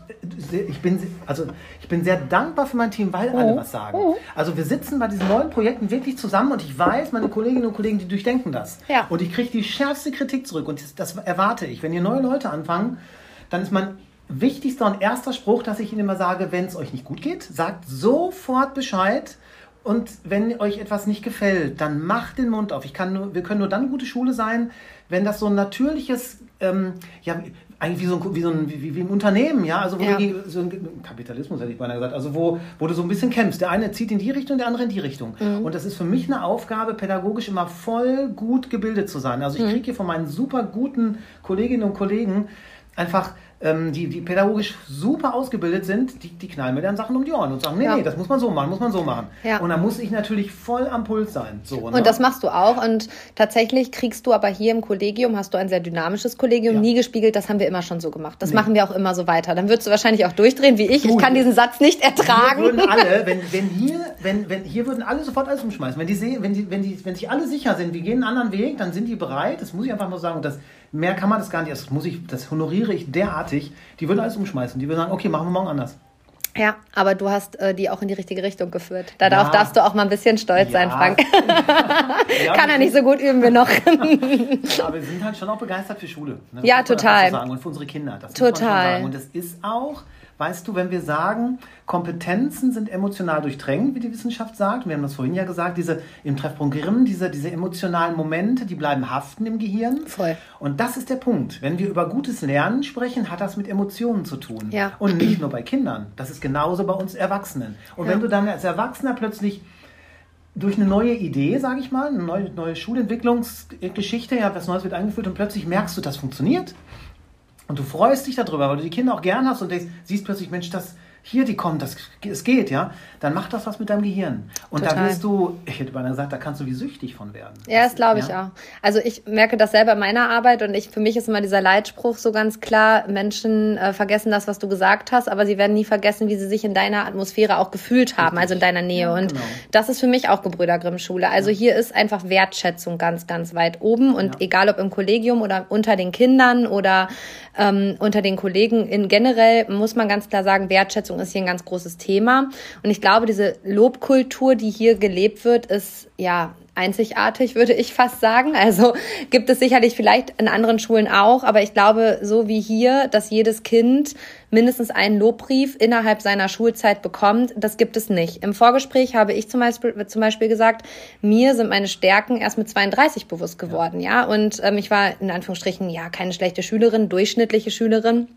Speaker 2: ich, bin, also, ich bin sehr dankbar für mein Team, weil oh. alle was sagen. Oh. Also wir sitzen bei diesen neuen Projekten wirklich zusammen und ich weiß, meine Kolleginnen und Kollegen, die durchdenken das. Ja. Und ich kriege die schärfste Kritik zurück. Und das, das erwarte ich. Wenn hier neue Leute anfangen, dann ist mein wichtigster und erster Spruch, dass ich ihnen immer sage, wenn es euch nicht gut geht, sagt sofort Bescheid. Und wenn euch etwas nicht gefällt, dann macht den Mund auf. Ich kann nur, wir können nur dann gute Schule sein, wenn das so ein natürliches, ähm, ja, eigentlich wie so ein, wie so ein wie, wie im Unternehmen, ja, also wo ja. Du, so ein Kapitalismus hätte ich beinahe gesagt, also wo, wo du so ein bisschen kämpfst. Der eine zieht in die Richtung, der andere in die Richtung. Mhm. Und das ist für mich eine Aufgabe, pädagogisch immer voll gut gebildet zu sein. Also ich mhm. kriege hier von meinen super guten Kolleginnen und Kollegen einfach ähm, die, die pädagogisch super ausgebildet sind, die, die knallen mir dann Sachen um die Ohren und sagen, nee, ja. nee, das muss man so machen, muss man so machen. Ja. Und dann muss ich natürlich voll am Puls sein. So,
Speaker 1: ne? Und das machst du auch. Und tatsächlich kriegst du aber hier im Kollegium, hast du ein sehr dynamisches Kollegium, ja. nie gespiegelt, das haben wir immer schon so gemacht. Das nee. machen wir auch immer so weiter. Dann würdest du wahrscheinlich auch durchdrehen wie ich. Du, ich kann diesen Satz nicht ertragen.
Speaker 2: würden alle, [LAUGHS] wenn, wenn hier, wenn, wenn, hier würden alle sofort alles umschmeißen. Wenn die sehen, wenn die, wenn die, wenn sich alle sicher sind, wir gehen einen anderen Weg, dann sind die bereit, das muss ich einfach mal sagen, das Mehr kann man das gar nicht. Das, muss ich, das honoriere ich derartig. Die würden alles umschmeißen. Die würden sagen, okay, machen wir morgen anders.
Speaker 1: Ja, aber du hast äh, die auch in die richtige Richtung geführt. Darauf ja. darfst du auch mal ein bisschen stolz ja. sein, Frank. [LAUGHS] ja, [LAUGHS] Kann er nicht so gut üben wie noch. [LAUGHS]
Speaker 2: aber wir sind halt schon auch begeistert für Schule.
Speaker 1: Ne? ja, total.
Speaker 2: Und für unsere Kinder.
Speaker 1: Das total.
Speaker 2: Und es ist auch, weißt du, wenn wir sagen, Kompetenzen sind emotional durchdrängt, wie die Wissenschaft sagt, wir haben das vorhin ja gesagt, diese im Treffpunkt Grimm, diese, diese emotionalen Momente, die bleiben haften im Gehirn.
Speaker 1: Voll.
Speaker 2: Und das ist der Punkt. Wenn wir über gutes Lernen sprechen, hat das mit Emotionen zu tun. Ja. Und nicht nur bei Kindern. Das ist genauso bei uns Erwachsenen. Und ja. wenn du dann als Erwachsener plötzlich durch eine neue Idee, sage ich mal, eine neue, neue Schulentwicklungsgeschichte, ja, was Neues wird eingeführt und plötzlich merkst du, das funktioniert und du freust dich darüber, weil du die Kinder auch gern hast und denkst, siehst plötzlich, Mensch, das, hier, die kommen, das, es geht, ja, dann macht das was mit deinem Gehirn. Und Total. da wirst du, ich hätte beinahe gesagt, da kannst du wie süchtig von werden.
Speaker 1: Ja, das glaube ich ja? auch. Also ich merke das selber in meiner Arbeit und ich, für mich ist immer dieser Leitspruch so ganz klar, Menschen äh, vergessen das, was du gesagt hast, aber sie werden nie vergessen, wie sie sich in deiner Atmosphäre auch gefühlt haben, Richtig. also in deiner Nähe. Und genau. das ist für mich auch Gebrüder Grimm Schule. Also ja. hier ist einfach Wertschätzung ganz, ganz weit oben und ja. egal ob im Kollegium oder unter den Kindern oder ähm, unter den Kollegen in generell muss man ganz klar sagen, Wertschätzung ist hier ein ganz großes Thema. Und ich glaube, diese Lobkultur, die hier gelebt wird, ist ja einzigartig, würde ich fast sagen. Also gibt es sicherlich vielleicht in anderen Schulen auch, aber ich glaube, so wie hier, dass jedes Kind mindestens einen Lobbrief innerhalb seiner Schulzeit bekommt, das gibt es nicht. Im Vorgespräch habe ich zum Beispiel, zum Beispiel gesagt, mir sind meine Stärken erst mit 32 bewusst geworden, ja. ja? Und ähm, ich war in Anführungsstrichen ja keine schlechte Schülerin, durchschnittliche Schülerin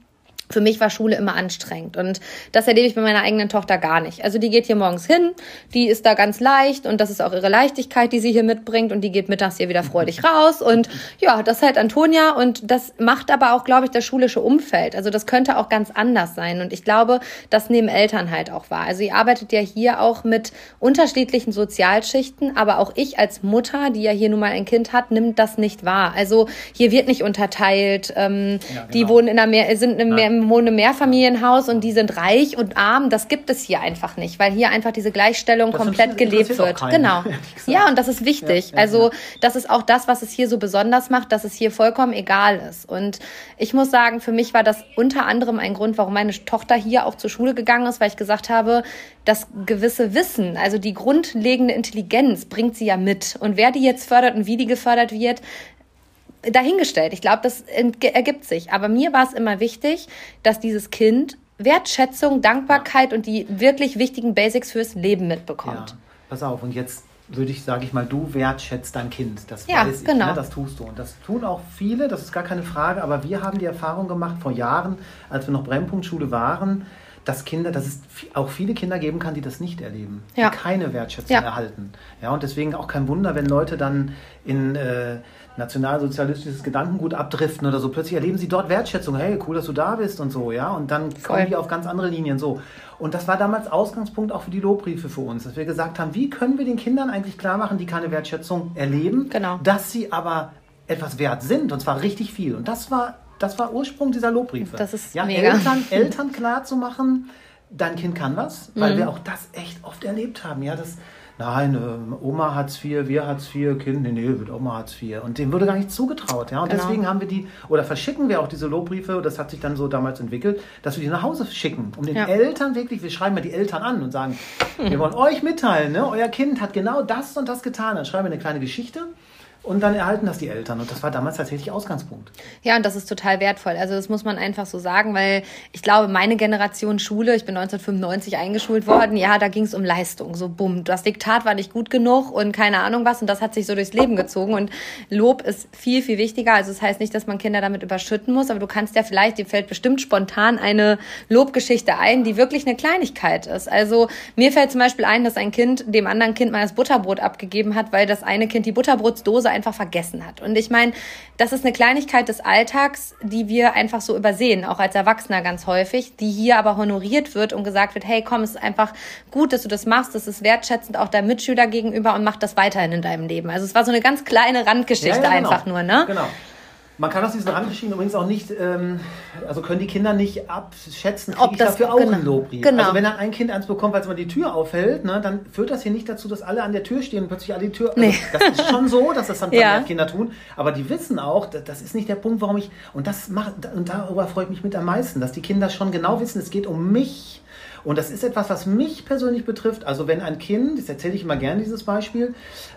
Speaker 1: für mich war Schule immer anstrengend und das erlebe ich bei meiner eigenen Tochter gar nicht. Also die geht hier morgens hin, die ist da ganz leicht und das ist auch ihre Leichtigkeit, die sie hier mitbringt und die geht mittags hier wieder freudig [LAUGHS] raus und ja, das ist halt Antonia und das macht aber auch, glaube ich, das schulische Umfeld. Also das könnte auch ganz anders sein und ich glaube, das nehmen Eltern halt auch wahr. Also ihr arbeitet ja hier auch mit unterschiedlichen Sozialschichten, aber auch ich als Mutter, die ja hier nun mal ein Kind hat, nimmt das nicht wahr. Also hier wird nicht unterteilt, ähm, ja, genau. die wohnen in einer mehr, sind in mehr, wohnen im Mehrfamilienhaus und die sind reich und arm. Das gibt es hier einfach nicht, weil hier einfach diese Gleichstellung das komplett gelebt wird. Genau. Ja, und das ist wichtig. Ja, ja, also das ist auch das, was es hier so besonders macht, dass es hier vollkommen egal ist. Und ich muss sagen, für mich war das unter anderem ein Grund, warum meine Tochter hier auch zur Schule gegangen ist, weil ich gesagt habe, das gewisse Wissen, also die grundlegende Intelligenz bringt sie ja mit. Und wer die jetzt fördert und wie die gefördert wird, dahingestellt. Ich glaube, das ergibt sich. Aber mir war es immer wichtig, dass dieses Kind Wertschätzung, Dankbarkeit und die wirklich wichtigen Basics fürs Leben mitbekommt.
Speaker 2: Ja, pass auf, und jetzt würde ich, sage ich mal, du wertschätzt dein Kind. Das ja, weiß ich, genau. ne? das tust du. Und das tun auch viele, das ist gar keine Frage, aber wir haben die Erfahrung gemacht vor Jahren, als wir noch Brennpunktschule waren, dass Kinder, dass es auch viele Kinder geben kann, die das nicht erleben, ja. die keine Wertschätzung ja. erhalten. Ja, und deswegen auch kein Wunder, wenn Leute dann in äh, nationalsozialistisches Gedankengut abdriften oder so. Plötzlich erleben sie dort Wertschätzung. Hey, cool, dass du da bist und so, ja. Und dann Voll. kommen die auf ganz andere Linien so. Und das war damals Ausgangspunkt auch für die Lobbriefe für uns, dass wir gesagt haben, wie können wir den Kindern eigentlich klar machen, die keine Wertschätzung erleben, genau. dass sie aber etwas wert sind und zwar richtig viel. Und das war, das war Ursprung dieser Lobbriefe.
Speaker 1: Das ist
Speaker 2: ja,
Speaker 1: mega.
Speaker 2: Eltern, Eltern klar zu machen, dein Kind kann was, weil mhm. wir auch das echt oft erlebt haben. Ja, das, nein, äh, Oma Hartz IV, wir Hartz IV, Kind, nee, nee, wird Oma Hartz IV. Und dem wurde gar nicht zugetraut. Ja? Und genau. deswegen haben wir die, oder verschicken wir auch diese Lobbriefe, das hat sich dann so damals entwickelt, dass wir die nach Hause schicken, um den ja. Eltern wirklich, wir schreiben ja die Eltern an und sagen, [LAUGHS] wir wollen euch mitteilen, ne? euer Kind hat genau das und das getan. Dann schreiben wir eine kleine Geschichte und dann erhalten das die Eltern. Und das war damals tatsächlich Ausgangspunkt.
Speaker 1: Ja, und das ist total wertvoll. Also das muss man einfach so sagen, weil ich glaube, meine Generation Schule, ich bin 1995 eingeschult worden, ja, da ging es um Leistung. So bumm, das Diktat war nicht gut genug und keine Ahnung was. Und das hat sich so durchs Leben gezogen. Und Lob ist viel, viel wichtiger. Also das heißt nicht, dass man Kinder damit überschütten muss, aber du kannst ja vielleicht, dir fällt bestimmt spontan eine Lobgeschichte ein, die wirklich eine Kleinigkeit ist. Also mir fällt zum Beispiel ein, dass ein Kind dem anderen Kind mal das Butterbrot abgegeben hat, weil das eine Kind die Butterbrotsdose einfach vergessen hat. Und ich meine, das ist eine Kleinigkeit des Alltags, die wir einfach so übersehen, auch als Erwachsener ganz häufig, die hier aber honoriert wird und gesagt wird, hey, komm, es ist einfach gut, dass du das machst, das ist wertschätzend auch deinem Mitschüler gegenüber und mach das weiterhin in deinem Leben. Also es war so eine ganz kleine Randgeschichte ja, ja, genau. einfach nur, ne?
Speaker 2: Genau. Man kann aus diesen Randgeschichten übrigens auch nicht, ähm, also können die Kinder nicht abschätzen, kriege ich das, dafür auch genau, einen Lobbrief. Genau. Also wenn dann ein Kind eins bekommt, weil es mal die Tür aufhält, ne, dann führt das hier nicht dazu, dass alle an der Tür stehen und plötzlich alle die Tür. Also nee. Das ist schon so, dass das dann [LAUGHS] ja. Kinder tun. Aber die wissen auch, das ist nicht der Punkt, warum ich. Und das macht, und darüber freue ich mich mit am meisten, dass die Kinder schon genau wissen, es geht um mich. Und das ist etwas, was mich persönlich betrifft. Also wenn ein Kind, das erzähle ich immer gerne dieses Beispiel,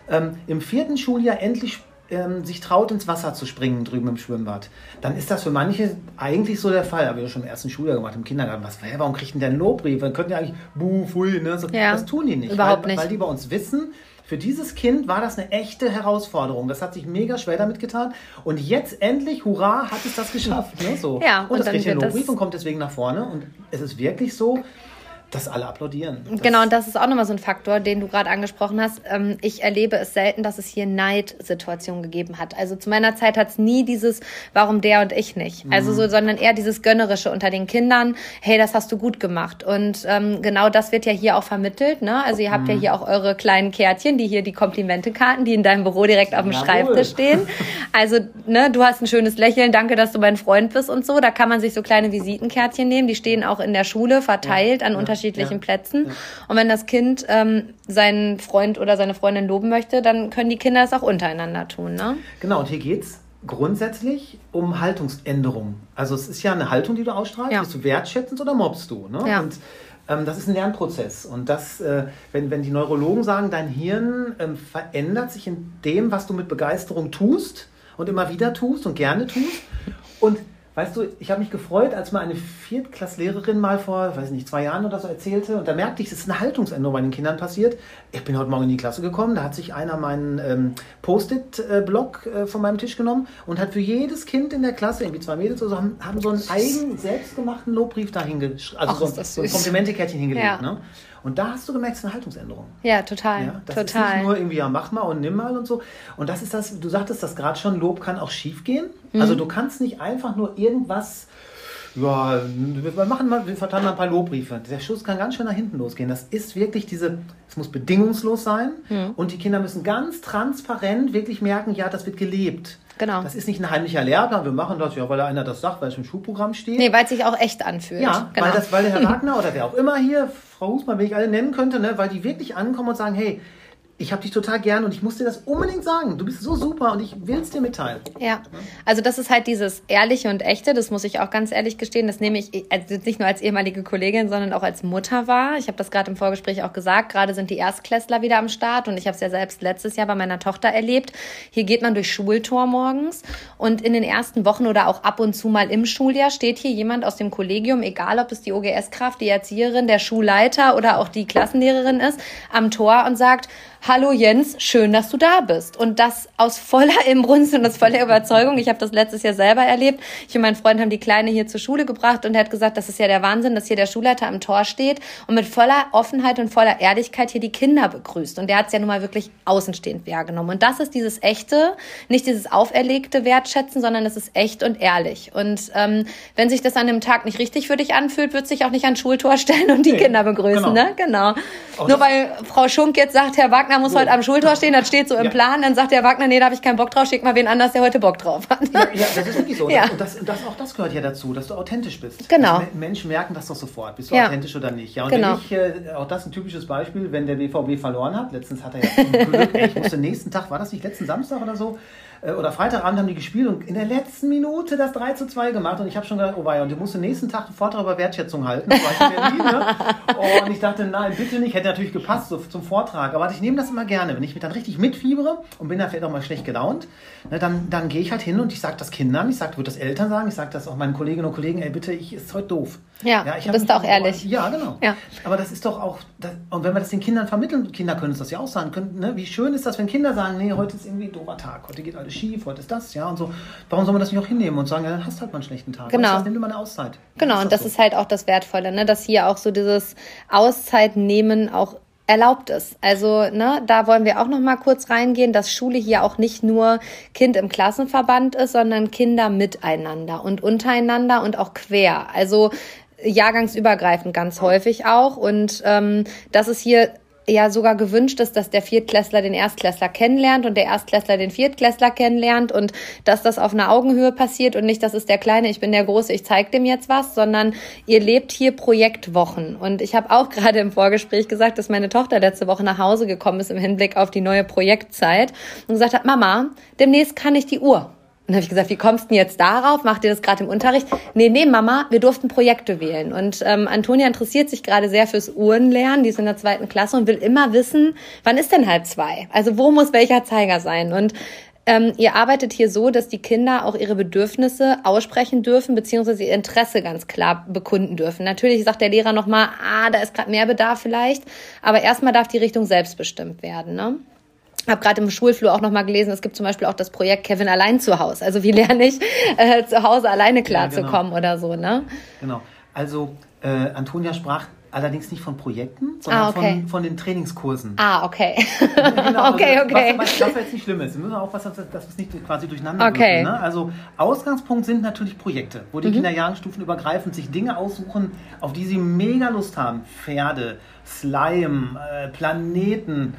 Speaker 2: ähm, im vierten Schuljahr endlich ähm, sich traut, ins Wasser zu springen drüben im Schwimmbad, dann ist das für manche eigentlich so der Fall. Haben wir schon im ersten Schuljahr gemacht, im Kindergarten. Was, hey, warum kriegt denn der einen Lobbrief? Dann könnten ja eigentlich, buh, fui, ne? So, ja, das tun die nicht.
Speaker 1: Überhaupt
Speaker 2: weil,
Speaker 1: nicht.
Speaker 2: Weil die bei uns wissen, für dieses Kind war das eine echte Herausforderung. Das hat sich mega schwer damit getan. Und jetzt endlich, hurra, hat es das geschafft. Ne? So.
Speaker 1: Ja,
Speaker 2: und, und das kriegt den Lobbrief und kommt deswegen nach vorne. Und es ist wirklich so, dass alle applaudieren.
Speaker 1: Das genau, und das ist auch nochmal so ein Faktor, den du gerade angesprochen hast. Ähm, ich erlebe es selten, dass es hier Neidsituationen gegeben hat. Also zu meiner Zeit hat es nie dieses, warum der und ich nicht. Also so, mhm. sondern eher dieses Gönnerische unter den Kindern, hey, das hast du gut gemacht. Und ähm, genau das wird ja hier auch vermittelt. Ne? Also ihr habt mhm. ja hier auch eure kleinen Kärtchen, die hier die Komplimentekarten, die in deinem Büro direkt auf dem Jawohl. Schreibtisch stehen. Also, ne, du hast ein schönes Lächeln, danke, dass du mein Freund bist und so. Da kann man sich so kleine Visitenkärtchen nehmen, die stehen auch in der Schule verteilt ja. an ja. unterschiedlichen unterschiedlichen ja. Plätzen. Ja. Und wenn das Kind ähm, seinen Freund oder seine Freundin loben möchte, dann können die Kinder es auch untereinander tun. Ne?
Speaker 2: Genau, und hier geht es grundsätzlich um Haltungsänderung. Also es ist ja eine Haltung, die du ausstrahlst. Ja. Bist du wertschätzend oder mobst du? Ne?
Speaker 1: Ja.
Speaker 2: Und Ähm, das ist ein Lernprozess. Und das, äh, wenn, wenn die Neurologen sagen, dein Hirn ähm, verändert sich in dem, was du mit Begeisterung tust und immer wieder tust und gerne tust. Und Weißt du, ich habe mich gefreut, als mal eine Viertklasslehrerin mal vor, weiß nicht, zwei Jahren oder so erzählte. Und da merkte ich, es ist eine Haltungsänderung bei den Kindern passiert. Ich bin heute Morgen in die Klasse gekommen, da hat sich einer meinen ähm, Post-it-Block äh, von meinem Tisch genommen und hat für jedes Kind in der Klasse, irgendwie zwei Mädels oder so, haben, haben so einen eigen selbstgemachten Lobbrief da hingeschrieben. Also Ach, so, so, ein Komplimentekärtchen hingelegt. Ja. Ne? Und da hast du gemerkt, es ist eine Haltungsänderung.
Speaker 1: Ja, total.
Speaker 2: Ja, das
Speaker 1: total.
Speaker 2: ist nicht nur irgendwie, ja, mach mal und nimm mal und so. Und das ist das, du sagtest das gerade schon, Lob kann auch schief gehen. Mhm. Also du kannst nicht einfach nur irgendwas ja, wir machen mal, wir verteilen mal ein paar Lobbriefe. Der Schuss kann ganz schön nach hinten losgehen. Das ist wirklich diese, es muss bedingungslos sein mhm. und die Kinder müssen ganz transparent wirklich merken, ja, das wird gelebt.
Speaker 1: Genau.
Speaker 2: Das ist nicht ein heimlicher Lehrplan, wir machen das ja, weil einer das sagt, weil es im Schulprogramm steht.
Speaker 1: Nee, weil es sich auch echt anfühlt.
Speaker 2: Ja, genau. weil, das, weil der Herr [LAUGHS] Wagner oder wer auch immer hier, Frau Husmann, wenn ich alle nennen könnte, ne, weil die wirklich ankommen und sagen, hey, ich habe dich total gern und ich muss dir das unbedingt sagen. Du bist so super und ich will es dir mitteilen.
Speaker 1: Ja, also das ist halt dieses Ehrliche und Echte, das muss ich auch ganz ehrlich gestehen. Das nehme ich also nicht nur als ehemalige Kollegin, sondern auch als Mutter wahr. Ich habe das gerade im Vorgespräch auch gesagt. Gerade sind die Erstklässler wieder am Start und ich habe es ja selbst letztes Jahr bei meiner Tochter erlebt. Hier geht man durch Schultor morgens und in den ersten Wochen oder auch ab und zu mal im Schuljahr steht hier jemand aus dem Kollegium, egal ob es die OGS-Kraft, die Erzieherin, der Schulleiter oder auch die Klassenlehrerin ist, am Tor und sagt, Hallo Jens, schön, dass du da bist. Und das aus voller [LAUGHS] Imbrunst und aus voller Überzeugung. Ich habe das letztes Jahr selber erlebt. Ich und mein Freund haben die Kleine hier zur Schule gebracht und er hat gesagt, das ist ja der Wahnsinn, dass hier der Schulleiter am Tor steht und mit voller Offenheit und voller Ehrlichkeit hier die Kinder begrüßt. Und der hat es ja nun mal wirklich außenstehend wahrgenommen. Und das ist dieses echte, nicht dieses auferlegte Wertschätzen, sondern es ist echt und ehrlich. Und ähm, wenn sich das an dem Tag nicht richtig für dich anfühlt, wird sich auch nicht ans Schultor stellen und die nee, Kinder begrüßen. Genau. Ne? genau. Nur weil Frau Schunk jetzt sagt, Herr Wagner, Wagner muss so. heute am Schultor stehen, das steht so im ja. Plan. Dann sagt der Wagner, nee, da habe ich keinen Bock drauf, schick mal wen anders, der heute Bock drauf hat.
Speaker 2: Ja, ja das ist wirklich so. [LAUGHS] Ja. Und, das, und das, auch das gehört ja dazu, dass du authentisch bist.
Speaker 1: Genau.
Speaker 2: Also Menschen merken das doch sofort. Bist du authentisch oder nicht? Ja, und genau. ich, äh, auch das ist ein typisches Beispiel, wenn der BVB verloren hat. Letztens hat er ja zum Glück, ich musste nächsten Tag, war das nicht letzten Samstag oder so? Äh, oder Freitagabend haben die gespielt und in der letzten Minute das 3 zu 2 gemacht und ich habe schon gedacht, oh weia, und du musst den nächsten Tag einen Vortrag über Wertschätzung halten. [LAUGHS] Berlin, ne? Und ich dachte, nein, bitte nicht, hätte natürlich gepasst so, zum Vortrag. Aber ich nehme das immer gerne, wenn ich mich dann richtig mitfiebere und bin da vielleicht auch mal schlecht gelaunt, ne, dann, dann gehe ich halt hin und ich sage das Kindern, ich sage, würde das Eltern sagen, ich sage das auch meinen Kolleginnen und Kollegen, ey bitte, ich ist heute doof.
Speaker 1: Ja, ja ich du bist auch ehrlich.
Speaker 2: Ja, genau. Ja. Aber das ist doch auch, das, und wenn wir das den Kindern vermitteln, Kinder können es das ja auch sagen, können, ne, wie schön ist das, wenn Kinder sagen, nee, heute ist irgendwie ein doofer Tag, heute geht alles schief, heute ist das, ja, und so. Warum soll man das nicht auch hinnehmen und sagen, ja, dann hast halt mal einen schlechten Tag.
Speaker 1: Genau.
Speaker 2: Weißt, nimm dir mal eine Auszeit.
Speaker 1: Genau, und das so. ist halt auch das Wertvolle, ne, dass hier auch so dieses Auszeit nehmen auch erlaubt ist. Also, ne, da wollen wir auch noch mal kurz reingehen, dass Schule hier auch nicht nur Kind im Klassenverband ist, sondern Kinder miteinander und untereinander und auch quer. Also jahrgangsübergreifend ganz häufig auch. Und ähm, das ist hier ja sogar gewünscht ist, dass der Viertklässler den Erstklässler kennenlernt und der Erstklässler den Viertklässler kennenlernt und dass das auf einer Augenhöhe passiert und nicht, das ist der Kleine, ich bin der Große, ich zeig dem jetzt was, sondern ihr lebt hier Projektwochen. Und ich habe auch [LAUGHS] gerade im Vorgespräch gesagt, dass meine Tochter letzte Woche nach Hause gekommen ist im Hinblick auf die neue Projektzeit und gesagt hat, Mama, demnächst kann ich die Uhr. Und dann habe ich gesagt, wie kommst du denn jetzt darauf? Macht ihr das gerade im Unterricht? Nee, nee, Mama, wir durften Projekte wählen. Und ähm, Antonia interessiert sich gerade sehr fürs Uhrenlernen. Die ist in der zweiten Klasse und will immer wissen, wann ist denn halb zwei? Also wo muss welcher Zeiger sein? Und ähm, ihr arbeitet hier so, dass die Kinder auch ihre Bedürfnisse aussprechen dürfen, beziehungsweise ihr Interesse ganz klar bekunden dürfen. Natürlich sagt der Lehrer nochmal, ah, da ist gerade mehr Bedarf vielleicht, aber erstmal darf die Richtung selbstbestimmt werden. Ne? Habe gerade im Schulflur auch noch mal gelesen, es gibt zum Beispiel auch das Projekt Kevin allein zu Hause. Also wie lerne ich äh, zu Hause alleine klarzukommen ja, genau. oder so, ne?
Speaker 2: Genau. Also äh, Antonia sprach allerdings nicht von Projekten, sondern ah, okay. von, von den Trainingskursen.
Speaker 1: Ah, okay. [LAUGHS]
Speaker 2: genau, [LAUGHS] okay, also, okay. Was, was, was jetzt nicht schlimm ist. Wir müssen aufpassen, dass, dass wir es nicht quasi durcheinander
Speaker 1: okay.
Speaker 2: ne? Also Ausgangspunkt sind natürlich Projekte, wo die mhm. Kinder jahrgangsstufenübergreifend sich Dinge aussuchen, auf die sie mega Lust haben. Pferde, Slime, äh, Planeten,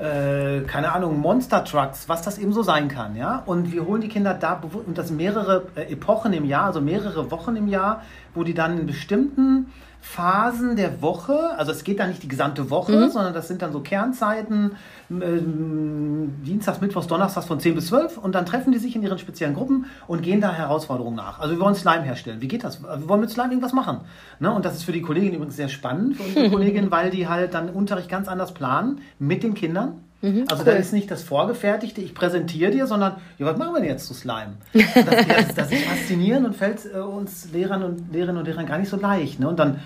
Speaker 2: äh, keine Ahnung, Monster Trucks, was das eben so sein kann, ja. Und wir holen die Kinder da, und das mehrere äh, Epochen im Jahr, also mehrere Wochen im Jahr, wo die dann in bestimmten Phasen der Woche, also es geht dann nicht die gesamte Woche, mhm. sondern das sind dann so Kernzeiten, ähm, Dienstags, Mittwochs, Donnerstags von 10 bis 12 und dann treffen die sich in ihren speziellen Gruppen und gehen da Herausforderungen nach. Also wir wollen Slime herstellen. Wie geht das? Wir wollen mit Slime irgendwas machen. Ne? Und das ist für die Kollegin übrigens sehr spannend, für unsere [LAUGHS] Kollegin, weil die halt dann Unterricht ganz anders planen mit den Kindern. Mhm, also cool. da ist nicht das Vorgefertigte, ich präsentiere dir, sondern ja, was machen wir denn jetzt zu Slime? [LAUGHS] Das, das, das ist faszinierend und fällt äh, uns Lehrern und Lehrerinnen und Lehrern gar nicht so leicht. Ne? Und dann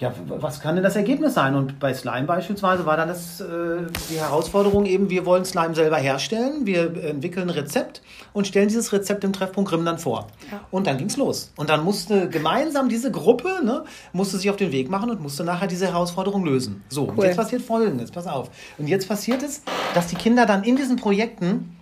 Speaker 2: ja, was kann denn das Ergebnis sein? Und bei Slime beispielsweise war dann das, äh, die Herausforderung eben, wir wollen Slime selber herstellen, wir entwickeln ein Rezept und stellen dieses Rezept im Treffpunkt Grimm dann vor. Ja. Und dann ging es los. Und dann musste gemeinsam diese Gruppe, ne, musste sich auf den Weg machen und musste nachher diese Herausforderung lösen. So, cool. und jetzt passiert Folgendes, pass auf. Und jetzt passiert es, dass die Kinder dann in diesen Projekten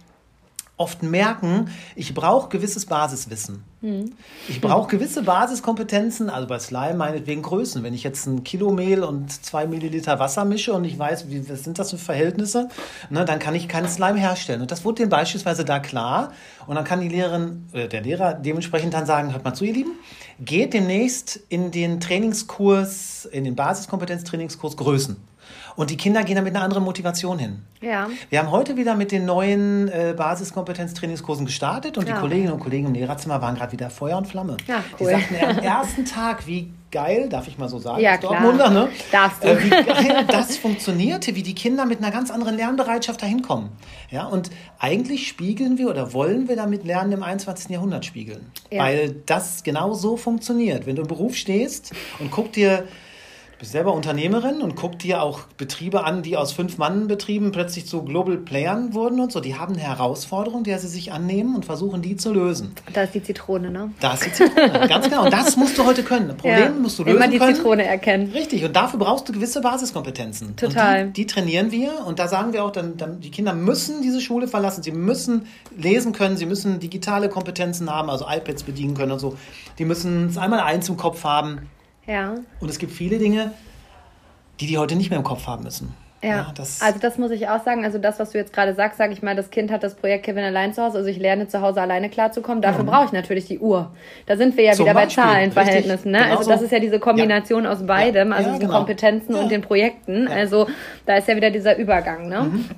Speaker 2: oft merken, ich brauche gewisses Basiswissen. Mhm. Ich brauche gewisse Basiskompetenzen, also bei Slime meinetwegen Größen. Wenn ich jetzt ein Kilo Mehl und zwei Milliliter Wasser mische und ich weiß, wie, was sind das für Verhältnisse, ne, dann kann ich keinen Slime herstellen. Und das wurde denen beispielsweise da klar. Und dann kann die Lehrerin, äh, der Lehrer dementsprechend dann sagen, hört mal zu, ihr Lieben, geht demnächst in den Trainingskurs, in den Basiskompetenz-Trainingskurs Größen. Und die Kinder gehen da mit einer anderen Motivation hin. Ja. Wir haben heute wieder mit den neuen äh, Basiskompetenz-Trainingskursen gestartet und ja. die Kolleginnen und Kollegen im Lehrerzimmer waren gerade wieder Feuer und Flamme. Ja, cool. Die sagten am ersten Tag, wie geil, darf ich mal so sagen,
Speaker 1: ja, Dortmunder, ne? Darfst du.
Speaker 2: Äh, wie geil das funktionierte, wie die Kinder mit einer ganz anderen Lernbereitschaft da hinkommen. Ja, und eigentlich spiegeln wir oder wollen wir damit Lernen im 21. Jahrhundert spiegeln. Ja. Weil das genau so funktioniert. Wenn du im Beruf stehst und guck dir bist selber Unternehmerin und guck dir auch Betriebe an, die aus Fünf-Mann-Betrieben plötzlich zu Global Playern wurden und so. Die haben eine Herausforderung, der sie sich annehmen und versuchen, die zu lösen.
Speaker 1: Da ist die Zitrone, ne?
Speaker 2: Da ist die Zitrone, [LAUGHS] ganz genau. Und das musst du heute können. Problem ja, musst du lösen
Speaker 1: Immer die
Speaker 2: können.
Speaker 1: Zitrone erkennen.
Speaker 2: Richtig. Und dafür brauchst du gewisse Basiskompetenzen.
Speaker 1: Total.
Speaker 2: Die, die, trainieren wir und da sagen wir auch, dann, dann, die Kinder müssen diese Schule verlassen. Sie müssen lesen können, sie müssen digitale Kompetenzen haben, also iPads bedienen können und so. Die müssen es einmal eins im Kopf haben
Speaker 1: ja.
Speaker 2: Und es gibt viele Dinge, die die heute nicht mehr im Kopf haben müssen.
Speaker 1: Ja, ja das also das muss ich auch sagen. Also das, was du jetzt gerade sagst, sage ich mal, das Kind hat das Projekt Kevin allein zu Hause. Also ich lerne zu Hause alleine klarzukommen. Dafür mhm. brauche ich natürlich die Uhr. Da sind wir ja Zum wieder Beispiel. bei Zahlenverhältnissen. Ne? Genau also das so. ist ja diese Kombination ja. aus beidem, also ja, diesen genau. Kompetenzen und den Projekten. Also da ist ja wieder dieser Übergang. Ne? Mhm.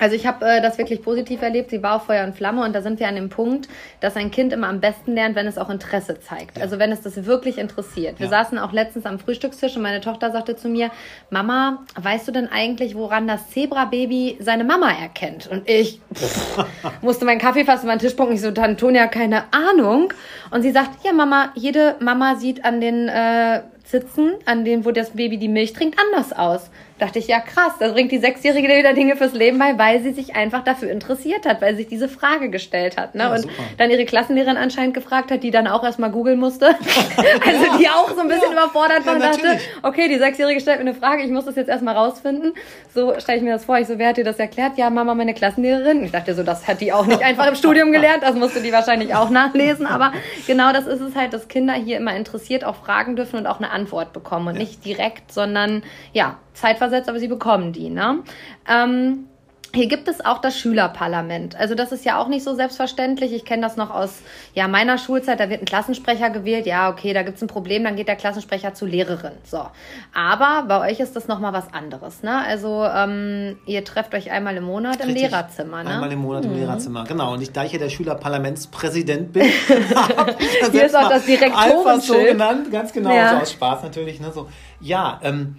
Speaker 1: Also ich habe äh, das wirklich positiv erlebt. Sie war auf Feuer und Flamme und da sind wir an dem Punkt, dass ein Kind immer am besten lernt, wenn es auch Interesse zeigt. Ja. Also wenn es das wirklich interessiert. Wir ja. saßen auch letztens am Frühstückstisch und meine Tochter sagte zu mir, Mama, weißt du denn eigentlich, woran das Zebra-Baby seine Mama erkennt? Und ich pff, [LAUGHS] musste meinen Kaffee fast auf meinen Tisch punken. Ich so, Antonia, keine Ahnung. Und sie sagt, ja Mama, jede Mama sieht an den äh, Zitzen, an denen, wo das Baby die Milch trinkt, anders aus dachte ich, ja krass, da bringt die Sechsjährige wieder Dinge fürs Leben bei, weil sie sich einfach dafür interessiert hat, weil sie sich diese Frage gestellt hat. Ne? Ja, und super. dann ihre Klassenlehrerin anscheinend gefragt hat, die dann auch erstmal googeln musste. [LAUGHS] also die auch so ein bisschen ja, überfordert war und dachte, okay, die Sechsjährige stellt mir eine Frage, ich muss das jetzt erstmal rausfinden. So stelle ich mir das vor. Ich so, wer hat dir das erklärt? Ja, Mama, meine Klassenlehrerin. Ich dachte so, das hat die auch nicht einfach im Studium gelernt, das musste die wahrscheinlich auch nachlesen. Aber genau das ist es halt, dass Kinder hier immer interessiert auch fragen dürfen und auch eine Antwort bekommen. Und nicht direkt, sondern ja, zeitversetzt, aber sie bekommen die. Ne? Ähm, hier gibt es auch das Schülerparlament. Also das ist ja auch nicht so selbstverständlich. Ich kenne das noch aus ja, meiner Schulzeit. Da wird ein Klassensprecher gewählt. Ja, okay, da gibt es ein Problem, dann geht der Klassensprecher zur Lehrerin. So. Aber bei euch ist das nochmal was anderes. Ne? Also ähm, ihr trefft euch einmal im Monat im Richtig. Lehrerzimmer. Ne?
Speaker 2: Einmal im Monat im mhm. Lehrerzimmer, genau. Und ich, da ich ja der Schülerparlamentspräsident bin, [LAUGHS]
Speaker 1: hier ist auch das Direktorenschild.
Speaker 2: so genannt, ganz genau, ja. so aus Spaß natürlich. Ne? So, ja, ähm,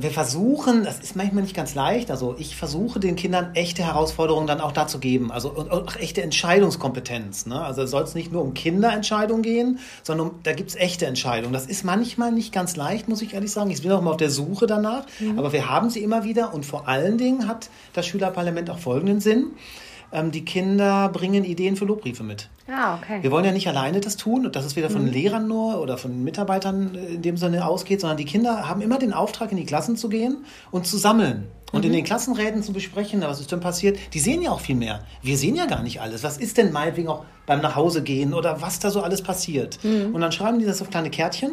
Speaker 2: wir versuchen, das ist manchmal nicht ganz leicht, also ich versuche den Kindern echte Herausforderungen dann auch dazu geben, also und auch echte Entscheidungskompetenz. Ne? Also soll es nicht nur um Kinderentscheidungen gehen, sondern um, da gibt es echte Entscheidungen. Das ist manchmal nicht ganz leicht, muss ich ehrlich sagen. Ich bin auch immer auf der Suche danach, mhm. aber wir haben sie immer wieder und vor allen Dingen hat das Schülerparlament auch folgenden Sinn ähm, die Kinder bringen Ideen für Lobbriefe mit.
Speaker 1: Ah, okay.
Speaker 2: Wir wollen ja nicht alleine das tun, dass es weder von mhm. Lehrern nur oder von Mitarbeitern in dem Sinne ausgeht, sondern die Kinder haben immer den Auftrag, in die Klassen zu gehen und zu sammeln. Und mhm. in den Klassenräten zu besprechen, was ist denn passiert. Die sehen ja auch viel mehr. Wir sehen ja gar nicht alles. Was ist denn meinetwegen auch beim Nachhausegehen oder was da so alles passiert. Mhm. Und dann schreiben die das auf kleine Kärtchen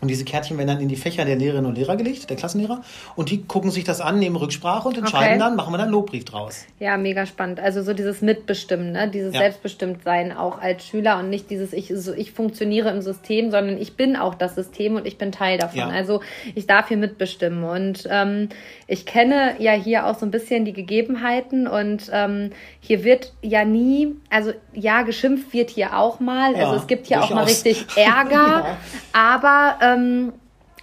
Speaker 2: Und diese Kärtchen werden dann in die Fächer der Lehrerinnen und Lehrer gelegt, der Klassenlehrer. Und die gucken sich das an, nehmen Rücksprache und entscheiden okay. dann, machen wir dann einen Lobbrief draus.
Speaker 1: Ja, mega spannend. Also so dieses Mitbestimmen, ne? dieses ja. Selbstbestimmtsein auch als Schüler und nicht dieses, ich, so, ich funktioniere im System, sondern ich bin auch das System und ich bin Teil davon. Ja. Also ich darf hier mitbestimmen. Und ähm, ich kenne ja hier auch so ein bisschen die Gegebenheiten und ähm, hier wird ja nie, also ja, geschimpft wird hier auch mal. Ja, also es gibt hier auch mal richtig [LAUGHS] Ärger, aber ähm,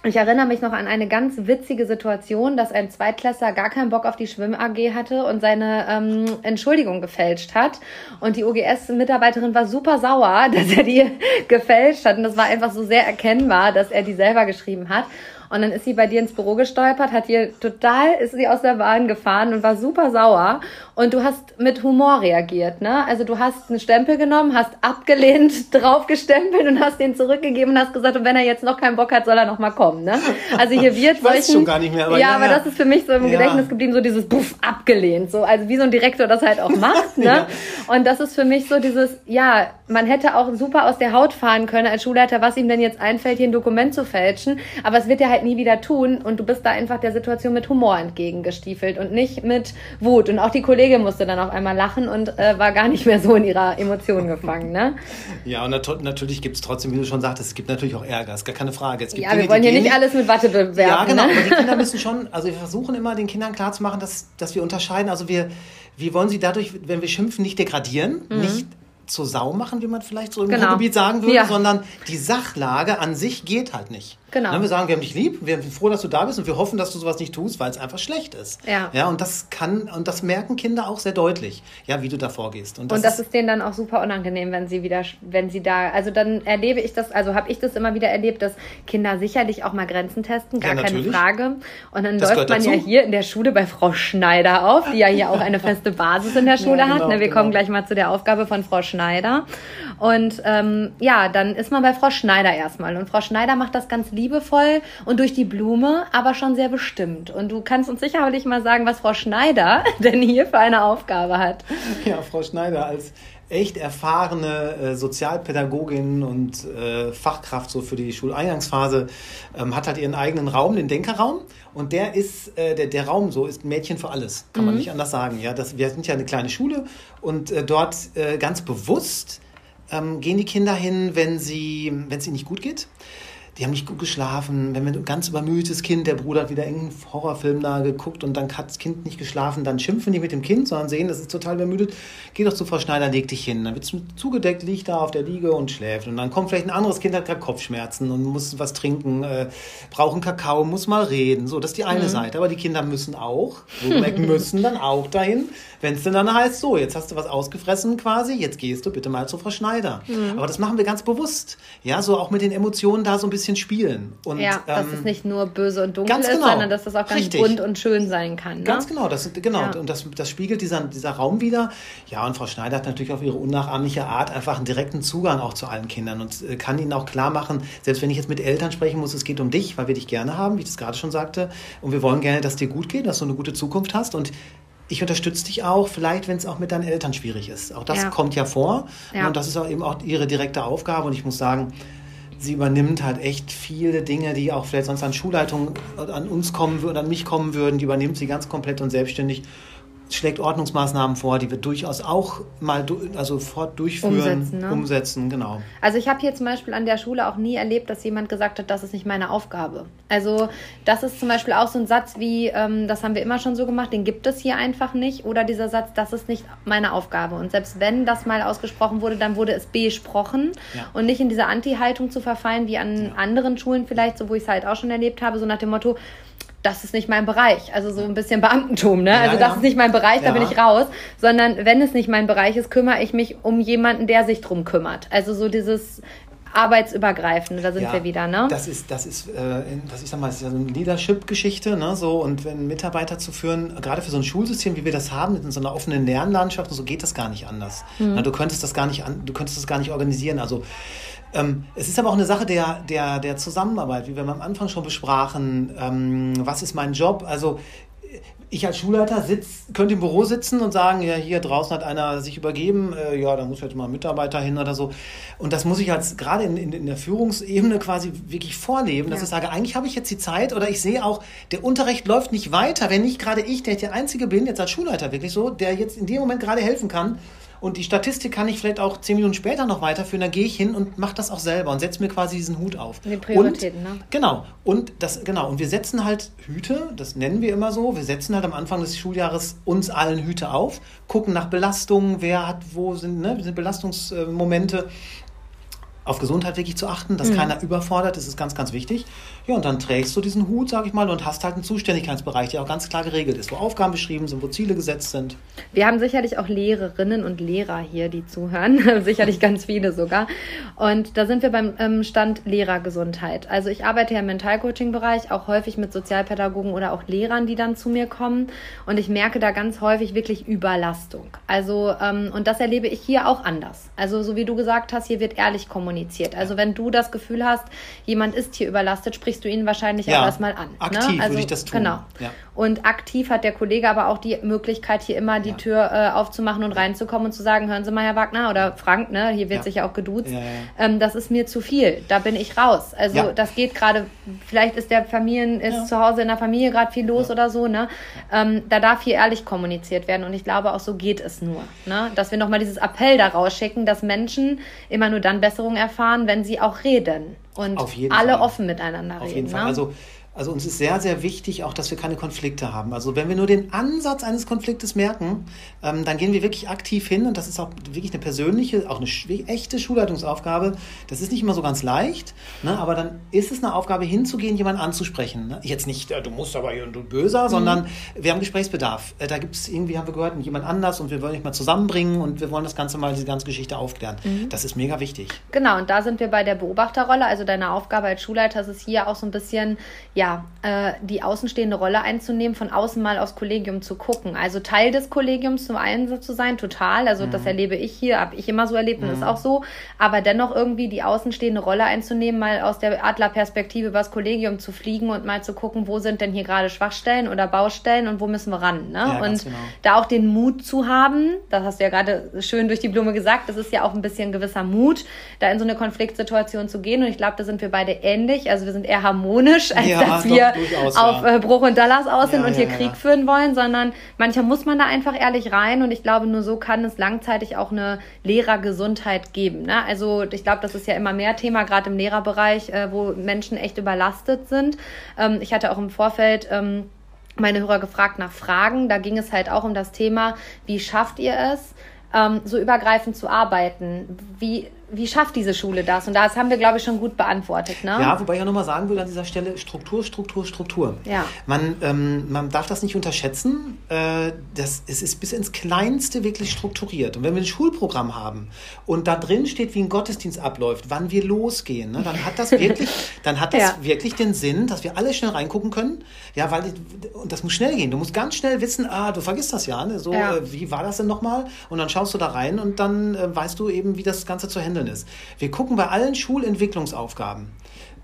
Speaker 1: ich erinnere mich noch an eine ganz witzige Situation, dass ein Zweitklässler gar keinen Bock auf die Schwimm-AG hatte und seine ähm, Entschuldigung gefälscht hat. Und die OGS-Mitarbeiterin war super sauer, [LAUGHS] dass er die gefälscht hat. Und das war einfach so sehr erkennbar, dass er die selber geschrieben hat. Und dann ist sie bei dir ins Büro gestolpert, hat hier total, ist sie aus der Bahn gefahren und war super sauer. Und du hast mit Humor reagiert, ne? Also du hast einen Stempel genommen, hast abgelehnt, [LAUGHS] draufgestempelt und hast den zurückgegeben und hast gesagt, und wenn er jetzt noch keinen Bock hat, soll er noch mal kommen, ne? Also hier wird [LAUGHS]
Speaker 2: ich weiß schon gar nicht mehr,
Speaker 1: aber ja, ja, aber das ist für mich so im ja. Gedächtnis geblieben, so dieses Buff abgelehnt, so also wie so ein Direktor das halt auch macht, [LAUGHS] ne? Und das ist für mich so dieses, ja, man hätte auch super aus der Haut fahren können als Schulleiter, was ihm denn jetzt einfällt, hier ein Dokument zu fälschen, aber es wird ja halt nie wieder tun und du bist da einfach der Situation mit Humor entgegengestiefelt und nicht mit Wut. Und auch die Kollegin musste dann auf einmal lachen und äh, war gar nicht mehr so in ihrer Emotion gefangen. Ne? [LAUGHS]
Speaker 2: Ja, und nat natürlich gibt es trotzdem, wie du schon sagtest, es gibt natürlich auch Ärger, ist gar keine Frage.
Speaker 1: ja, Dinge, wir wollen hier nicht alles mit Watte bewerben. Ja,
Speaker 2: genau,
Speaker 1: ne?
Speaker 2: aber die Kinder [LAUGHS] müssen schon, also wir versuchen immer den Kindern klarzumachen, dass, dass wir unterscheiden. Also wir, wir wollen sie dadurch, wenn wir schimpfen, nicht degradieren, mhm. nicht zur Sau machen, wie man vielleicht so im genau. Ruhrgebiet sagen würde, ja. sondern die Sachlage an sich geht halt nicht. Genau. Dann wir sagen, wir haben dich lieb, wir sind froh, dass du da bist und wir hoffen, dass du sowas nicht tust, weil es einfach schlecht ist. Ja. Ja, und das kann, und das merken Kinder auch sehr deutlich, ja, wie du da vorgehst.
Speaker 1: Und das, und das ist, ist denen dann auch super unangenehm, wenn sie wieder, wenn sie da, also dann erlebe ich das, also habe ich das immer wieder erlebt, dass Kinder sicherlich auch mal Grenzen testen, gar ja, keine Frage. Und dann das läuft man dazu. ja hier in der Schule bei Frau Schneider auf, die ja hier auch eine feste Basis in der [LAUGHS] Schule ja, genau, hat. Ne, wir genau. kommen gleich mal zu der Aufgabe von Frau Schneider. Und ähm, ja, dann ist man bei Frau Schneider erstmal. Und Frau Schneider macht das ganz liebevoll und durch die Blume, aber schon sehr bestimmt. Und du kannst uns sicherlich mal sagen, was Frau Schneider [LAUGHS] denn hier für eine Aufgabe hat. [LAUGHS]
Speaker 2: Ja, Frau Schneider als echt erfahrene äh, Sozialpädagogin und äh, Fachkraft so für die Schuleingangsphase ähm, hat halt ihren eigenen Raum, den Denkerraum. Und der ist, äh, der, der Raum so, ist Mädchen für alles, kann mhm. man nicht anders sagen. Ja, das, wir sind ja eine kleine Schule und dort ganz bewusst ähm, gehen die Kinder hin, wenn sie, wenn es ihnen nicht gut geht die haben nicht gut geschlafen. Wenn wir ein ganz übermüdetes Kind, der Bruder hat wieder irgendeinen Horrorfilm da geguckt und dann hat das Kind nicht geschlafen, dann schimpfen die mit dem Kind, sondern sehen, das ist total übermüdet. Geh doch zu Frau Schneider, leg dich hin. Dann wird zugedeckt, liegt da auf der Liege und schläft. Und dann kommt vielleicht ein anderes Kind, hat gerade Kopfschmerzen und muss was trinken, äh, braucht einen Kakao, muss mal reden. So, das ist die eine mhm. Seite. Aber die Kinder müssen auch, müssen dann auch dahin, wenn es denn dann heißt, so, jetzt hast du was ausgefressen quasi, jetzt gehst du bitte mal zu Frau Schneider. Mhm. Aber das machen wir ganz bewusst. Ja, so auch mit den Emotionen da so ein bisschen bisschen spielen.
Speaker 1: Und, ja, dass ähm, es nicht nur böse und dunkel ist, genau, sondern dass das auch ganz richtig. bunt und schön sein kann. Ne?
Speaker 2: Ganz genau, das, genau. Ja. und das, das spiegelt dieser, dieser Raum wieder. Ja, und Frau Schneider hat natürlich auf ihre unnachahmliche Art einfach einen direkten Zugang auch zu allen Kindern und äh, kann ihnen auch klar machen, selbst wenn ich jetzt mit Eltern sprechen muss, es geht um dich, weil wir dich gerne haben, wie ich das gerade schon sagte, und wir wollen gerne, dass dir gut geht, dass du eine gute Zukunft hast und ich unterstütze dich auch, vielleicht wenn es auch mit deinen Eltern schwierig ist. Auch das ja. kommt ja vor. Ja. Und das ist auch eben auch ihre direkte Aufgabe. Und ich muss sagen, sie übernimmt halt echt viele Dinge, die auch vielleicht sonst an Schulleitungen an uns kommen würden, an mich kommen würden, die übernimmt sie ganz komplett und selbstständig schlägt Ordnungsmaßnahmen vor, die wir durchaus auch mal also sofort durchführen, umsetzen, ne? umsetzen genau.
Speaker 1: Also ich habe hier zum Beispiel an der Schule auch nie erlebt, dass jemand gesagt hat, das ist nicht meine Aufgabe. Also das ist zum Beispiel auch so ein Satz wie, ähm, das haben wir immer schon so gemacht, den gibt es hier einfach nicht. Oder dieser Satz, das ist nicht meine Aufgabe. Und selbst wenn das mal ausgesprochen wurde, dann wurde es besprochen ja. und nicht in diese Anti-Haltung zu verfallen, wie an ja. anderen Schulen vielleicht, so wo ich es halt auch schon erlebt habe, so nach dem Motto, das ist nicht mein Bereich. Also so ein bisschen Beamtentum, ne? also das ja. ist nicht mein Bereich, da ja. bin ich raus. Sondern wenn es nicht mein Bereich ist, kümmere ich mich um jemanden, der sich drum kümmert. Also so dieses arbeitsübergreifende, da sind ja, wir wieder, ne?
Speaker 2: Das ist, das ist, äh, was ich sag mal, das ist ja so eine Leadership-Geschichte, ne? So, und wenn Mitarbeiter zu führen, gerade für so ein Schulsystem, wie wir das haben, in so einer offenen Lernlandschaft, so geht das gar nicht anders. Mhm. Na, du könntest das gar nicht an, du könntest das gar nicht organisieren. Also ähm, es ist aber auch eine Sache der, der, der Zusammenarbeit, wie wir am Anfang schon besprachen. Ähm, was ist mein Job? Also ich als Schulleiter sitz, könnte im Büro sitzen und sagen, ja, hier draußen hat einer sich übergeben, äh, ja, da muss jetzt mal ein Mitarbeiter hin oder so. Und das muss ich als gerade in, in, in der Führungsebene quasi wirklich vorleben, dass ja. ich sage, eigentlich habe ich jetzt die Zeit oder ich sehe auch, der Unterricht läuft nicht weiter, wenn nicht gerade ich, der ich der Einzige bin, jetzt als Schulleiter wirklich so, der jetzt in dem Moment gerade helfen kann und die Statistik kann ich vielleicht auch zehn Minuten später noch weiterführen. Dann gehe ich hin und mache das auch selber und setze mir quasi diesen Hut auf.
Speaker 1: Die Prioritäten, und,
Speaker 2: ne? Genau. Und das, genau. Und wir setzen halt Hüte, das nennen wir immer so. Wir setzen halt am Anfang des Schuljahres uns allen Hüte auf, gucken nach Belastungen, wer hat, wo sind, ne, sind Belastungsmomente auf Gesundheit wirklich zu achten, dass mhm. keiner überfordert, das ist ganz, ganz wichtig. Ja, und dann trägst du diesen Hut, sag ich mal, und hast halt einen Zuständigkeitsbereich, der auch ganz klar geregelt ist, wo Aufgaben beschrieben sind, wo Ziele gesetzt sind.
Speaker 1: Wir haben sicherlich auch Lehrerinnen und Lehrer hier, die zuhören, [LAUGHS] sicherlich ganz viele sogar. Und da sind wir beim ähm, Stand Lehrergesundheit. Also ich arbeite ja im Mentalcoaching-Bereich, auch häufig mit Sozialpädagogen oder auch Lehrern, die dann zu mir kommen. Und ich merke da ganz häufig wirklich Überlastung. Also, ähm, und das erlebe ich hier auch anders. Also, so wie du gesagt hast, hier wird ehrlich kommuniziert. Also wenn du das Gefühl hast, jemand ist hier überlastet, sprichst du ihn wahrscheinlich ja, auch erstmal an.
Speaker 2: Ne? Aktiv ne? also, würde ich das tun.
Speaker 1: Genau. Ja. Und aktiv hat der Kollege aber auch die Möglichkeit, hier immer die ja. Tür äh, aufzumachen und reinzukommen und zu sagen, hören Sie mal, Herr Wagner oder Frank, ne, hier wird sich ja auch geduzt, ähm, das ist mir zu viel, da bin ich raus. Also das geht gerade, vielleicht ist der Familien, ist zu Hause in der Familie gerade viel los oder so, ne? Ähm, da darf hier ehrlich kommuniziert werden und ich glaube auch so geht es nur, ne? Dass wir nochmal dieses Appell da rausschicken, dass Menschen immer nur dann Besserung erfahren, wenn sie auch reden und alle Fall. offen miteinander
Speaker 2: Auf
Speaker 1: reden. Auf
Speaker 2: jeden Fall. Ne? Also also uns ist sehr, sehr wichtig auch, dass wir keine Konflikte haben. Also wenn wir nur den Ansatz eines Konfliktes merken, ähm, dann gehen wir wirklich aktiv hin und das ist auch wirklich eine persönliche, auch eine echte Schulleitungsaufgabe. Das ist nicht immer so ganz leicht, ne? aber dann ist es eine Aufgabe hinzugehen, jemanden anzusprechen. Ne? Jetzt nicht, äh, du musst aber hier und du böser, mhm. sondern wir haben Gesprächsbedarf. Äh, da gibt es irgendwie, haben wir gehört, jemand anders und wir wollen dich mal zusammenbringen und wir wollen das Ganze mal, diese ganze Geschichte aufklären. Mhm. Das ist mega wichtig.
Speaker 1: Genau, und da sind wir bei der Beobachterrolle. Also deine Aufgabe als Schulleiter ist es hier auch so ein bisschen, ja, ja, äh, die außenstehende Rolle einzunehmen, von außen mal aufs Kollegium zu gucken. Also Teil des Kollegiums zum Einsatz zu sein, total. Also mhm. das erlebe ich hier, habe ich immer so erlebt und mhm. ist auch so. Aber dennoch irgendwie die außenstehende Rolle einzunehmen, mal aus der Adlerperspektive übers Kollegium zu fliegen und mal zu gucken, wo sind denn hier gerade Schwachstellen oder Baustellen und wo müssen wir ran. Ne? Ja, und genau. da auch den Mut zu haben, das hast du ja gerade schön durch die Blume gesagt, das ist ja auch ein bisschen gewisser Mut, da in so eine Konfliktsituation zu gehen. Und ich glaube, da sind wir beide ähnlich. Also wir sind eher harmonisch, als ja, dass wir durchaus, auf. Äh, Bruch und Dallas aus sind und hier Krieg führen wollen, sondern manchmal muss man da einfach ehrlich rein und ich glaube, nur so kann es langzeitig auch eine Lehrergesundheit geben. Ne? Also ich glaube, das ist ja immer mehr Thema, gerade im Lehrerbereich, äh, wo Menschen echt überlastet sind. Ähm, ich hatte auch im Vorfeld ähm, meine Hörer gefragt nach Fragen. Da ging es halt auch um das Thema, wie schafft ihr es, ähm, so übergreifend zu arbeiten? Wie wie schafft diese Schule das? Und das haben wir, glaube ich, schon gut beantwortet. Ne?
Speaker 2: Ja, wobei ich ja nochmal sagen will an dieser Stelle, Struktur, Struktur, Struktur. Ja. Man, ähm, man darf das nicht unterschätzen. Äh, das, es ist bis ins Kleinste wirklich strukturiert. Und wenn wir ein Schulprogramm haben und da drin steht, wie ein Gottesdienst abläuft, wann wir losgehen, ne, dann hat das [LAUGHS] wirklich, dann hat das ja. wirklich den Sinn, dass wir alle schnell reingucken können. Ja, weil und das muss schnell gehen. Du musst ganz schnell wissen, ah, du vergisst das ja, ne? So, ja. Äh, wie war das denn nochmal? Und dann schaust du da rein und dann äh, weißt du eben, wie das Ganze zu handeln drin ist. Wir gucken bei allen Schulentwicklungsaufgaben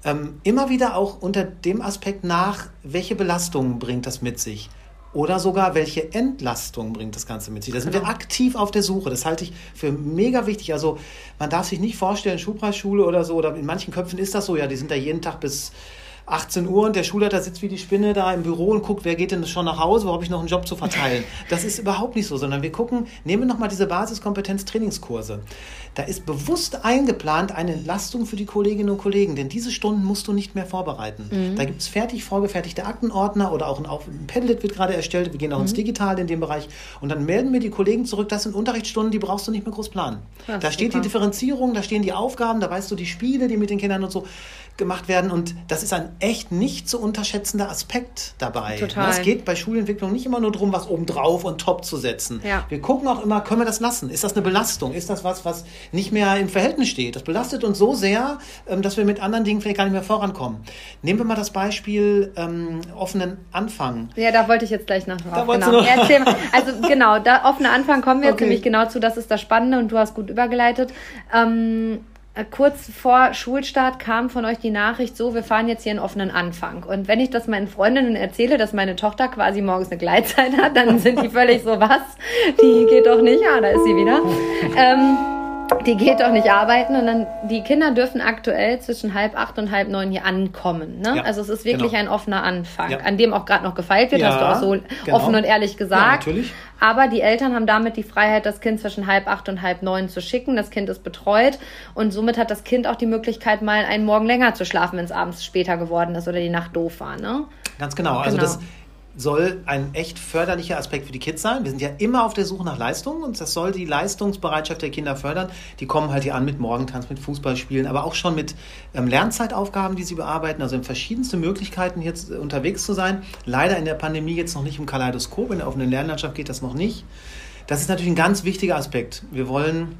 Speaker 2: ähm, immer wieder auch unter dem Aspekt nach, welche Belastungen bringt das mit sich. Oder sogar, welche Entlastung bringt das Ganze mit sich. Da sind genau. wir aktiv auf der Suche. Das halte ich für mega wichtig. Also man darf sich nicht vorstellen, Schulpreisschule oder so, oder in manchen Köpfen ist das so, ja, die sind da jeden Tag bis 18 Uhr und der Schulleiter sitzt wie die Spinne da im Büro und guckt, wer geht denn schon nach Hause, wo habe ich noch einen Job zu verteilen. Das ist überhaupt nicht so, sondern wir gucken, nehmen wir nochmal diese Basiskompetenz-Trainingskurse. Da ist bewusst eingeplant eine Entlastung für die Kolleginnen und Kollegen, denn diese Stunden musst du nicht mehr vorbereiten. Mhm. Da gibt es fertig vorgefertigte Aktenordner oder auch ein, ein Padlet wird gerade erstellt. Wir gehen auch mhm. ins Digitale in dem Bereich und dann melden mir die Kollegen zurück, das sind Unterrichtsstunden, die brauchst du nicht mehr groß planen. Ja, da steht super. die Differenzierung, da stehen die Aufgaben, da weißt du die Spiele, die mit den Kindern und so gemacht werden. Und das ist ein echt nicht zu unterschätzender Aspekt dabei. Total. Es geht bei Schulentwicklung nicht immer nur darum, was obendrauf und top zu setzen. Ja. Wir gucken auch immer, können wir das lassen? Ist das eine Belastung? Ist das was, was nicht mehr im Verhältnis steht? Das belastet uns so sehr, ähm, dass wir mit anderen Dingen vielleicht gar nicht mehr vorankommen. Nehmen wir mal das Beispiel ähm, offenen Anfang.
Speaker 1: Ja, da wollte ich jetzt gleich noch drauf. Genau. Also genau, da offener Anfang kommen wir okay. jetzt nämlich genau zu, das ist das Spannende und du hast gut übergeleitet. Ähm, äh, kurz vor Schulstart kam von euch die Nachricht, so, wir fahren jetzt hier einen offenen Anfang. Und wenn ich das meinen Freundinnen erzähle, dass meine Tochter quasi morgens eine Gleitzeit hat, dann sind die völlig so, was? Die geht doch nicht, ah, da ist sie wieder. [LAUGHS] Ähm, die geht doch nicht arbeiten und dann die Kinder dürfen aktuell zwischen halb acht und halb neun hier ankommen. Ne? Ja, also es ist wirklich genau. ein offener Anfang, ja. an dem auch gerade noch gefeilt wird, ja, hast du auch so genau. offen und ehrlich gesagt. Natürlich. Aber die Eltern haben damit die Freiheit, das Kind zwischen halb acht und halb neun zu schicken. Das Kind ist betreut und somit hat das Kind auch die Möglichkeit, mal einen Morgen länger zu schlafen, wenn es abends später geworden ist oder die Nacht doof war. Ne?
Speaker 2: Ganz genau. Also genau. das soll ein echt förderlicher Aspekt für die Kids sein. Wir sind ja immer auf der Suche nach Leistung und das soll die Leistungsbereitschaft der Kinder fördern. Die kommen halt hier an mit Morgentanz, mit Fußballspielen, aber auch schon mit ähm, Lernzeitaufgaben, die sie bearbeiten. Also in verschiedenste Möglichkeiten jetzt unterwegs zu sein. Leider in der Pandemie jetzt noch nicht im Kaleidoskop. In der offenen Lernlandschaft geht das noch nicht. Das ist natürlich ein ganz wichtiger Aspekt. Wir wollen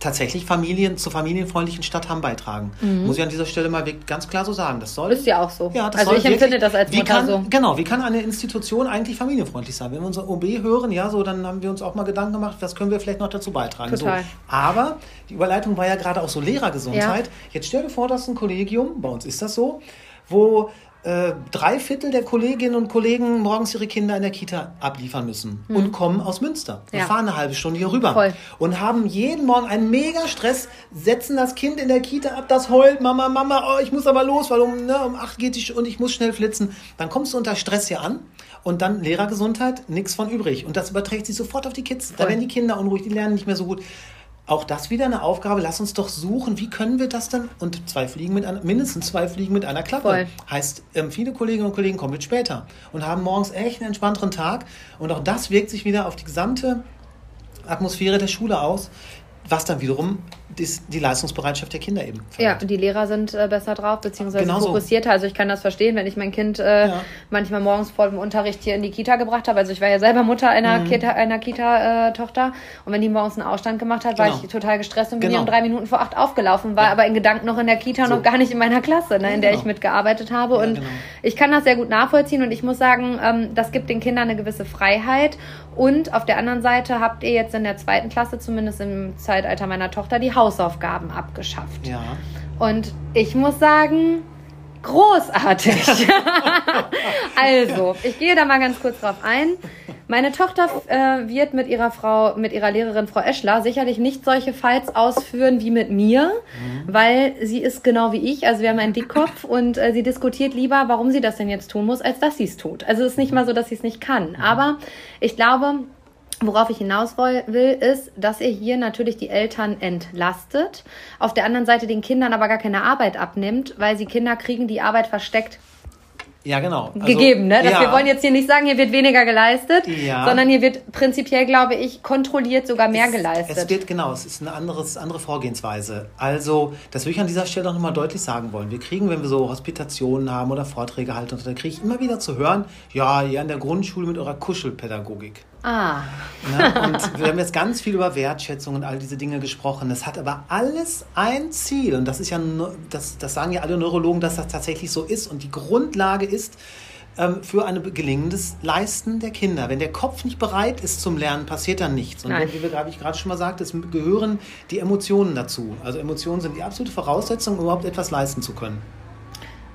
Speaker 2: tatsächlich Familien zur familienfreundlichen Stadt Hamm beitragen. Mhm. Muss ich an dieser Stelle mal ganz klar so sagen. Das soll.
Speaker 1: Ist ja auch so. Ja, das also ich wirklich, empfinde das als Mutter
Speaker 2: kann,
Speaker 1: so.
Speaker 2: Genau, wie kann eine Institution eigentlich familienfreundlich sein? Wenn wir unser OB hören, ja, so, dann haben wir uns auch mal Gedanken gemacht, was können wir vielleicht noch dazu beitragen. Total. So. Aber die Überleitung war ja gerade auch so Lehrergesundheit. Ja. Jetzt stell dir vor, dass ein Kollegium, bei uns ist das so, wo äh, drei Viertel der Kolleginnen und Kollegen morgens ihre Kinder in der Kita abliefern müssen mhm. und kommen aus Münster. Wir ja. fahren eine halbe Stunde hier rüber Voll. und haben jeden Morgen einen mega Stress, setzen das Kind in der Kita ab, das heult, Mama, Mama, oh, ich muss aber los, weil um, ne, um acht geht die und ich muss schnell flitzen. Dann kommst du unter Stress hier an und dann Lehrergesundheit, nichts von übrig. Und das überträgt sich sofort auf die Kids. Voll. Da werden die Kinder unruhig, die lernen nicht mehr so gut auch das wieder eine Aufgabe. Lass uns doch suchen, wie können wir das denn? Und zwei Fliegen mit einer, mindestens zwei Fliegen mit einer Klappe. Voll. Heißt, ähm, viele Kolleginnen und Kollegen kommen mit später und haben morgens echt einen entspannteren Tag. Und auch das wirkt sich wieder auf die gesamte Atmosphäre der Schule aus was dann wiederum die Leistungsbereitschaft der Kinder eben
Speaker 1: fördert. Ja, und die Lehrer sind äh, besser drauf, beziehungsweise genau fokussierter. So. Also ich kann das verstehen, wenn ich mein Kind äh, ja. manchmal morgens vor dem Unterricht hier in die Kita gebracht habe. Also ich war ja selber Mutter einer mhm. Kita, einer Kita-Tochter. Äh, und wenn die morgens einen Ausstand gemacht hat, genau. war ich total gestresst und bin genau. um drei Minuten vor acht aufgelaufen, war ja. aber in Gedanken noch in der Kita so. noch gar nicht in meiner Klasse, ne, in der genau. ich mitgearbeitet habe. und genau. ich kann das sehr gut nachvollziehen und ich muss sagen, ähm, das gibt den Kindern eine gewisse Freiheit. Und auf der anderen Seite habt ihr jetzt in der zweiten Klasse, zumindest im Zeitalter meiner Tochter, die Hausaufgaben abgeschafft.
Speaker 2: Ja.
Speaker 1: Und ich muss sagen, großartig. [LAUGHS] also, ich gehe da mal ganz kurz drauf ein. Meine Tochter äh, wird mit ihrer Frau, mit ihrer Lehrerin Frau Eschler sicherlich nicht solche Fights ausführen wie mit mir, mhm. weil sie ist genau wie ich. Also wir haben einen Dickkopf und äh, sie diskutiert lieber, warum sie das denn jetzt tun muss, als dass sie es tut. Also es ist nicht mal so, dass sie es nicht kann. Mhm. Aber ich glaube, Worauf ich hinaus will, ist, dass ihr hier natürlich die Eltern entlastet, auf der anderen Seite den Kindern aber gar keine Arbeit abnimmt, weil sie Kinder kriegen, die Arbeit versteckt
Speaker 2: ja, genau.
Speaker 1: Also, gegeben, ne? Dass ja. Wir wollen jetzt hier nicht sagen, hier wird weniger geleistet, ja. sondern hier wird prinzipiell, glaube ich, kontrolliert sogar mehr
Speaker 2: es,
Speaker 1: geleistet.
Speaker 2: Es wird, genau, es ist eine anderes, andere Vorgehensweise. Also, das würde ich an dieser Stelle auch nochmal deutlich sagen wollen. Wir kriegen, wenn wir so Hospitationen haben oder Vorträge halten, dann kriege ich immer wieder zu hören, ja, ihr an der Grundschule mit eurer Kuschelpädagogik.
Speaker 1: Ah.
Speaker 2: Ne? Und wir haben jetzt ganz viel über Wertschätzung und all diese Dinge gesprochen. Das hat aber alles ein Ziel. Und das ist ja, das, das sagen ja alle Neurologen, dass das tatsächlich so ist. Und die Grundlage ist ähm, für ein gelingendes Leisten der Kinder. Wenn der Kopf nicht bereit ist zum Lernen, passiert dann nichts. Und wie, wir, ich gerade schon mal sagte, es gehören die Emotionen dazu. Also Emotionen sind die absolute Voraussetzung, um überhaupt etwas leisten zu können.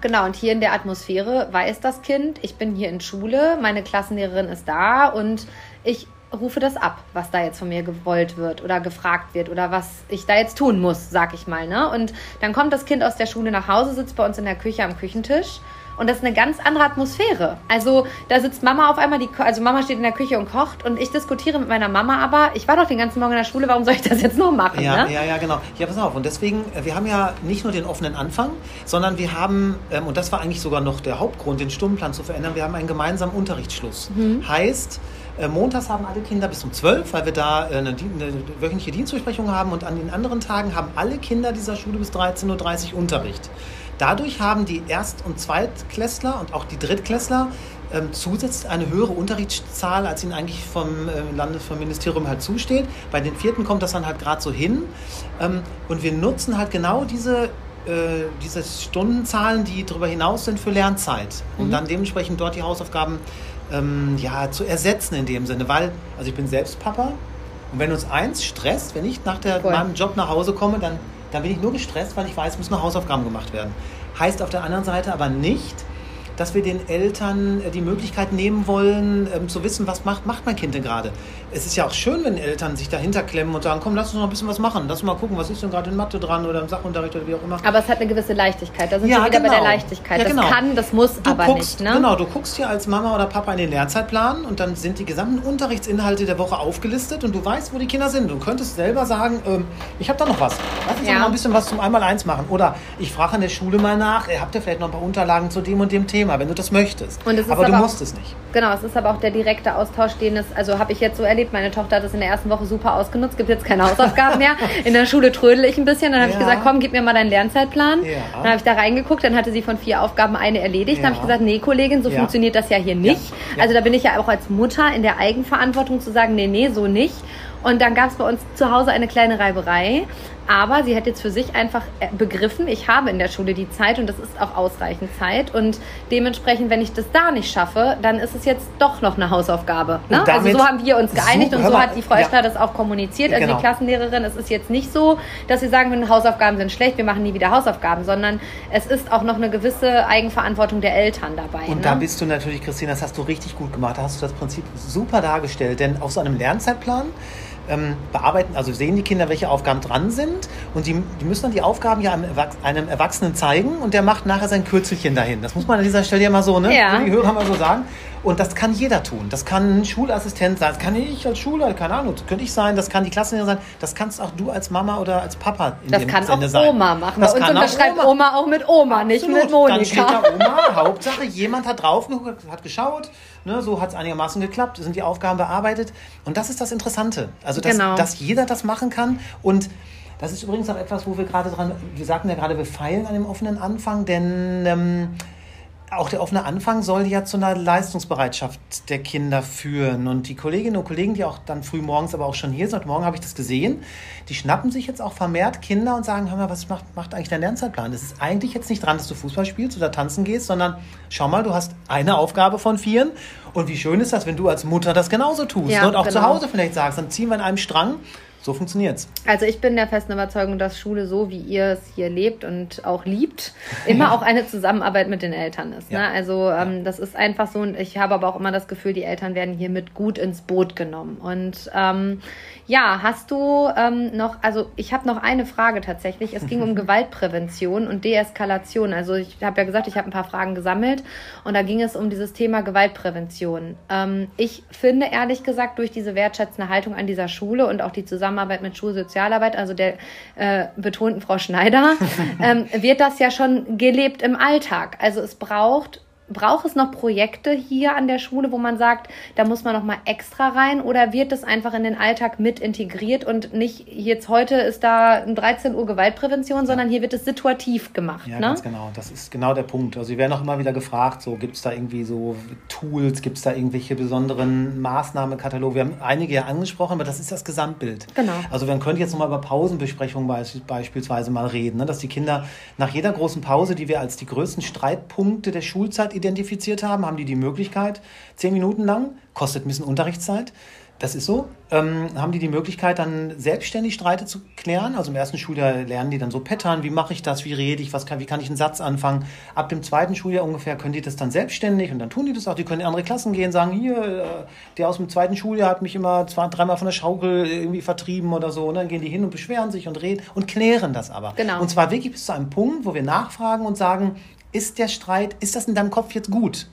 Speaker 1: Genau, und hier in der Atmosphäre weiß das Kind, ich bin hier in Schule, meine Klassenlehrerin ist da und ich rufe das ab, was da jetzt von mir gewollt wird oder gefragt wird oder was ich da jetzt tun muss, sag ich mal. Ne? Und dann kommt das Kind aus der Schule nach Hause, sitzt bei uns in der Küche am Küchentisch und das ist eine ganz andere Atmosphäre. Also da sitzt Mama auf einmal, die, also Mama steht in der Küche und kocht und ich diskutiere mit meiner Mama, aber ich war doch den ganzen Morgen in der Schule, warum soll ich das jetzt noch machen?
Speaker 2: Ja,
Speaker 1: ne?
Speaker 2: ja, ja, genau. Ja, pass auf. Und deswegen, äh, wir haben ja nicht nur den offenen Anfang, sondern wir haben, ähm, und das war eigentlich sogar noch der Hauptgrund, den Stundenplan zu verändern, wir haben einen gemeinsamen Unterrichtsschluss. Mhm. Heißt, montags haben alle Kinder bis um 12, weil wir da äh, eine, eine, wöchentliche Dienstbesprechung haben und an den anderen Tagen haben alle Kinder dieser Schule bis 13.30 Uhr Unterricht. Dadurch haben die Erst- und Zweitklässler und auch die Drittklässler ähm, zusätzlich eine höhere Unterrichtszahl, als ihnen eigentlich vom äh, Landesministerium halt zusteht. Bei den Vierten kommt das dann halt gerade so hin. Ähm, und wir nutzen halt genau diese äh, diese Stundenzahlen, die darüber hinaus sind für Lernzeit, um mhm. dann dementsprechend dort die Hausaufgaben ähm, ja, zu ersetzen in dem Sinne, weil, also ich bin selbst Papa und wenn uns eins stresst, wenn ich nach der, meinem Job nach Hause komme, dann dann bin ich nur gestresst, weil ich weiß, es müssen noch Hausaufgaben gemacht werden. Heißt auf der anderen Seite aber nicht, dass wir den Eltern äh, die Möglichkeit nehmen wollen, ähm, zu wissen, was macht, macht mein Kind denn gerade. Es ist ja auch schön, wenn Eltern sich dahinter klemmen und sagen, komm, lass uns noch ein bisschen was machen. Lass uns mal gucken, was ist denn gerade in Mathe dran oder im Sachunterricht oder wie auch immer.
Speaker 1: Aber es hat eine gewisse Leichtigkeit. Da sind ja, wir wieder genau. bei der genau. Leichtigkeit. Ja, genau. Das kann, das muss
Speaker 2: du
Speaker 1: aber
Speaker 2: guckst,
Speaker 1: nicht. Ne?
Speaker 2: Genau, du guckst hier als Mama oder Papa in den Lehrzeitplan und dann sind die gesamten Unterrichtsinhalte der Woche aufgelistet und du weißt, wo die Kinder sind. Du könntest selber sagen, ähm, ich habe da noch was. Lass uns ja. noch ein bisschen was zum Einmal-Eins machen. Oder ich frage an der Schule mal nach, habt ihr vielleicht noch ein paar Unterlagen zu dem und dem Thema, wenn du das möchtest möchtest. aber, aber, du musst es nicht.
Speaker 1: Genau, es ist aber auch der direkte Austausch, den es, also habe ich jetzt so erlebt, meine Tochter hat es in der ersten Woche super ausgenutzt, gibt jetzt keine Hausaufgaben mehr. In der Schule trödel ich ein bisschen, dann habe ja. ich gesagt, komm, gib mir mal deinen Lernzeitplan. Ja. Dann habe ich da reingeguckt, dann hatte sie von vier Aufgaben eine erledigt. Dann habe ich gesagt, nee, Kollegin, so funktioniert das ja hier nicht. Also da bin ich ja auch als Mutter in der Eigenverantwortung zu sagen, nee, nee, so nicht. Und dann gab es bei uns zu Hause eine kleine Reiberei. Aber sie hat jetzt für sich einfach äh, begriffen, ich habe in der Schule die Zeit und das ist auch ausreichend Zeit. Und dementsprechend, wenn ich das da nicht schaffe, dann ist es jetzt doch noch eine Hausaufgabe. Ne? Also so haben wir uns geeinigt super, und so hat die Frau Eschler ja. das auch kommuniziert. Also genau. die Klassenlehrerin, es ist jetzt nicht so, dass sie sagen, Hausaufgaben sind schlecht, wir machen nie wieder Hausaufgaben, sondern es ist auch noch eine gewisse Eigenverantwortung der Eltern dabei.
Speaker 2: Und
Speaker 1: ne?
Speaker 2: da bist du natürlich, Christine, das hast du richtig gut gemacht. Da hast du das Prinzip super dargestellt. Denn auf so einem Lernzeitplan ähm, bearbeiten, also sehen die Kinder, welche Aufgaben dran sind und die, die müssen dann die Aufgaben ja einem, Erwachs einem Erwachsenen zeigen und der macht nachher sein Kürzelchen dahin. Das muss man an dieser Stelle ja mal so, ne? Ja. Die Hörer mal so sagen. Und das kann jeder tun. Das kann ein Schulassistent sein, das kann ich als Schulleiter, keine Ahnung, das könnte ich sein, das kann die Klassenlehrerin sein, das kannst auch du als Mama oder als Papa
Speaker 1: in Das dem kann Sinne auch sein. Oma machen. Das Bei uns unterschreibt Oma. Oma. auch mit Oma, nicht Absolut. mit Monika. Dann steht
Speaker 2: da Oma, Hauptsache jemand hat drauf geguckt, hat geschaut, ne, so hat es einigermaßen geklappt, sind die Aufgaben bearbeitet. Und das ist das Interessante. Also, dass, genau. dass jeder das machen kann und das ist übrigens auch etwas, wo wir gerade dran, wir sagten ja gerade, wir feilen an dem offenen Anfang, denn ähm, auch der offene Anfang soll ja zu einer Leistungsbereitschaft der Kinder führen. Und die Kolleginnen und Kollegen, die auch dann früh morgens aber auch schon hier sind, heute Morgen habe ich das gesehen, die schnappen sich jetzt auch vermehrt Kinder und sagen, hör mal, was macht, macht eigentlich dein Lernzeitplan? Das ist eigentlich jetzt nicht dran, dass du Fußball spielst oder tanzen gehst, sondern schau mal, du hast eine Aufgabe von vieren. Und wie schön ist das, wenn du als Mutter das genauso tust ja, und auch genau. zu Hause vielleicht sagst, dann ziehen wir in einem Strang so funktioniert es.
Speaker 1: Also ich bin der festen Überzeugung, dass Schule so, wie ihr es hier lebt und auch liebt, immer auch eine Zusammenarbeit mit den Eltern ist. Ne? Ja. Ne? Also ähm, das ist einfach so und ich habe aber auch immer das Gefühl, die Eltern werden hier mit gut ins Boot genommen. Und ähm, ja, hast du ähm, noch, also ich habe noch eine Frage tatsächlich. Es ging um [LAUGHS] Gewaltprävention und Deeskalation. Also ich habe ja gesagt, ich habe ein paar Fragen gesammelt und da ging es um dieses Thema Gewaltprävention. Ähm, ich finde ehrlich gesagt durch diese wertschätzende Haltung an dieser Schule und auch die Zusammenarbeit mit Schulsozialarbeit, also der äh, betonten Frau Schneider, [LAUGHS] ähm, wird das ja schon gelebt im Alltag. Also es braucht Braucht es noch Projekte hier an der Schule, wo man sagt, da muss man noch mal extra rein oder wird es einfach in den Alltag mit integriert und nicht jetzt heute ist da um 13 Uhr Gewaltprävention, ja. sondern hier wird es situativ gemacht.
Speaker 2: Ja,
Speaker 1: ne?
Speaker 2: ganz genau. Das ist genau der Punkt. Also wir werden auch immer wieder gefragt, so gibt es da irgendwie so Tools, gibt es da irgendwelche besonderen Maßnahmenkataloge? Wir haben einige ja angesprochen, aber das ist das Gesamtbild. Genau. Also man könnte jetzt noch mal über Pausenbesprechungen beispielsweise mal reden, ne? dass die Kinder nach jeder großen Pause, die wir als die größten Streitpunkte der Schulzeit identifiziert haben, haben die die Möglichkeit, zehn Minuten lang, kostet ein bisschen Unterrichtszeit, das ist so, ähm, haben die die Möglichkeit, dann selbstständig Streite zu klären. Also im ersten Schuljahr lernen die dann so Pattern, wie mache ich das, wie rede ich, was kann, wie kann ich einen Satz anfangen. Ab dem zweiten Schuljahr ungefähr können die das dann selbstständig und dann tun die das auch. Die können in andere Klassen gehen, sagen, hier, äh, der aus dem zweiten Schuljahr hat mich immer zwei, dreimal von der Schaukel irgendwie vertrieben oder so. Und dann gehen die hin und beschweren sich und reden und klären das aber. Genau. Und zwar wirklich bis zu einem Punkt, wo wir nachfragen und sagen, ist der Streit, ist das in deinem Kopf jetzt gut?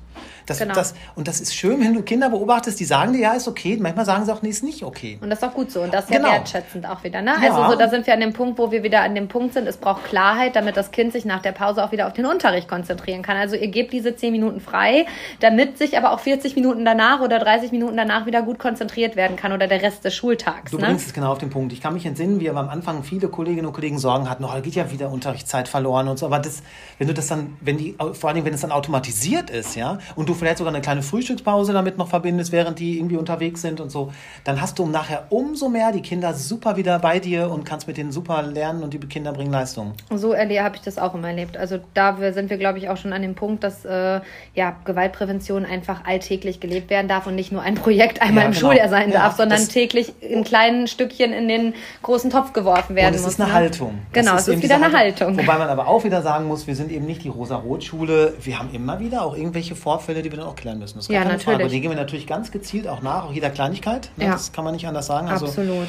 Speaker 2: Das, genau. das, und das ist schön, wenn du Kinder beobachtest, die sagen dir, ja, ist okay. Manchmal sagen sie auch, nee, ist nicht okay.
Speaker 1: Und das ist auch gut so. Und das ist genau. ja wertschätzend auch wieder. Ne? Ja. Also so, da sind wir an dem Punkt, wo wir wieder an dem Punkt sind, es braucht Klarheit, damit das Kind sich nach der Pause auch wieder auf den Unterricht konzentrieren kann. Also ihr gebt diese 10 Minuten frei, damit sich aber auch 40 Minuten danach oder 30 Minuten danach wieder gut konzentriert werden kann oder der Rest des Schultags.
Speaker 2: Du
Speaker 1: ne?
Speaker 2: bringst es genau auf den Punkt. Ich kann mich entsinnen, wie am Anfang viele Kolleginnen und Kollegen Sorgen hatten, oh, da geht ja wieder Unterrichtszeit verloren und so. Aber das, wenn du das dann, wenn die, vor allen Dingen, wenn es dann automatisiert ist, ja, und du vielleicht sogar eine kleine Frühstückspause damit noch verbindest, während die irgendwie unterwegs sind und so, dann hast du nachher umso mehr die Kinder super wieder bei dir und kannst mit denen super lernen und die Kinder bringen Leistung.
Speaker 1: So habe ich das auch immer erlebt. Also da sind wir, glaube ich, auch schon an dem Punkt, dass äh, ja, Gewaltprävention einfach alltäglich gelebt werden darf und nicht nur ein Projekt einmal ja, im genau. Schuljahr sein ja, darf, sondern täglich in kleinen Stückchen in den großen Topf geworfen werden
Speaker 2: und es
Speaker 1: muss.
Speaker 2: ist eine ne? Haltung.
Speaker 1: Genau, es ist wieder eine Haltung. Haltung.
Speaker 2: Wobei man aber auch wieder sagen muss, wir sind eben nicht die Rosa-Rot-Schule. Wir haben immer wieder auch irgendwelche Vorfälle, die wir dann auch klären müssen. Das ist ja, natürlich. Frage. Aber die gehen wir natürlich ganz gezielt auch nach, auch jeder Kleinigkeit. Ne? Ja. Das kann man nicht anders sagen.
Speaker 1: Also, Absolut.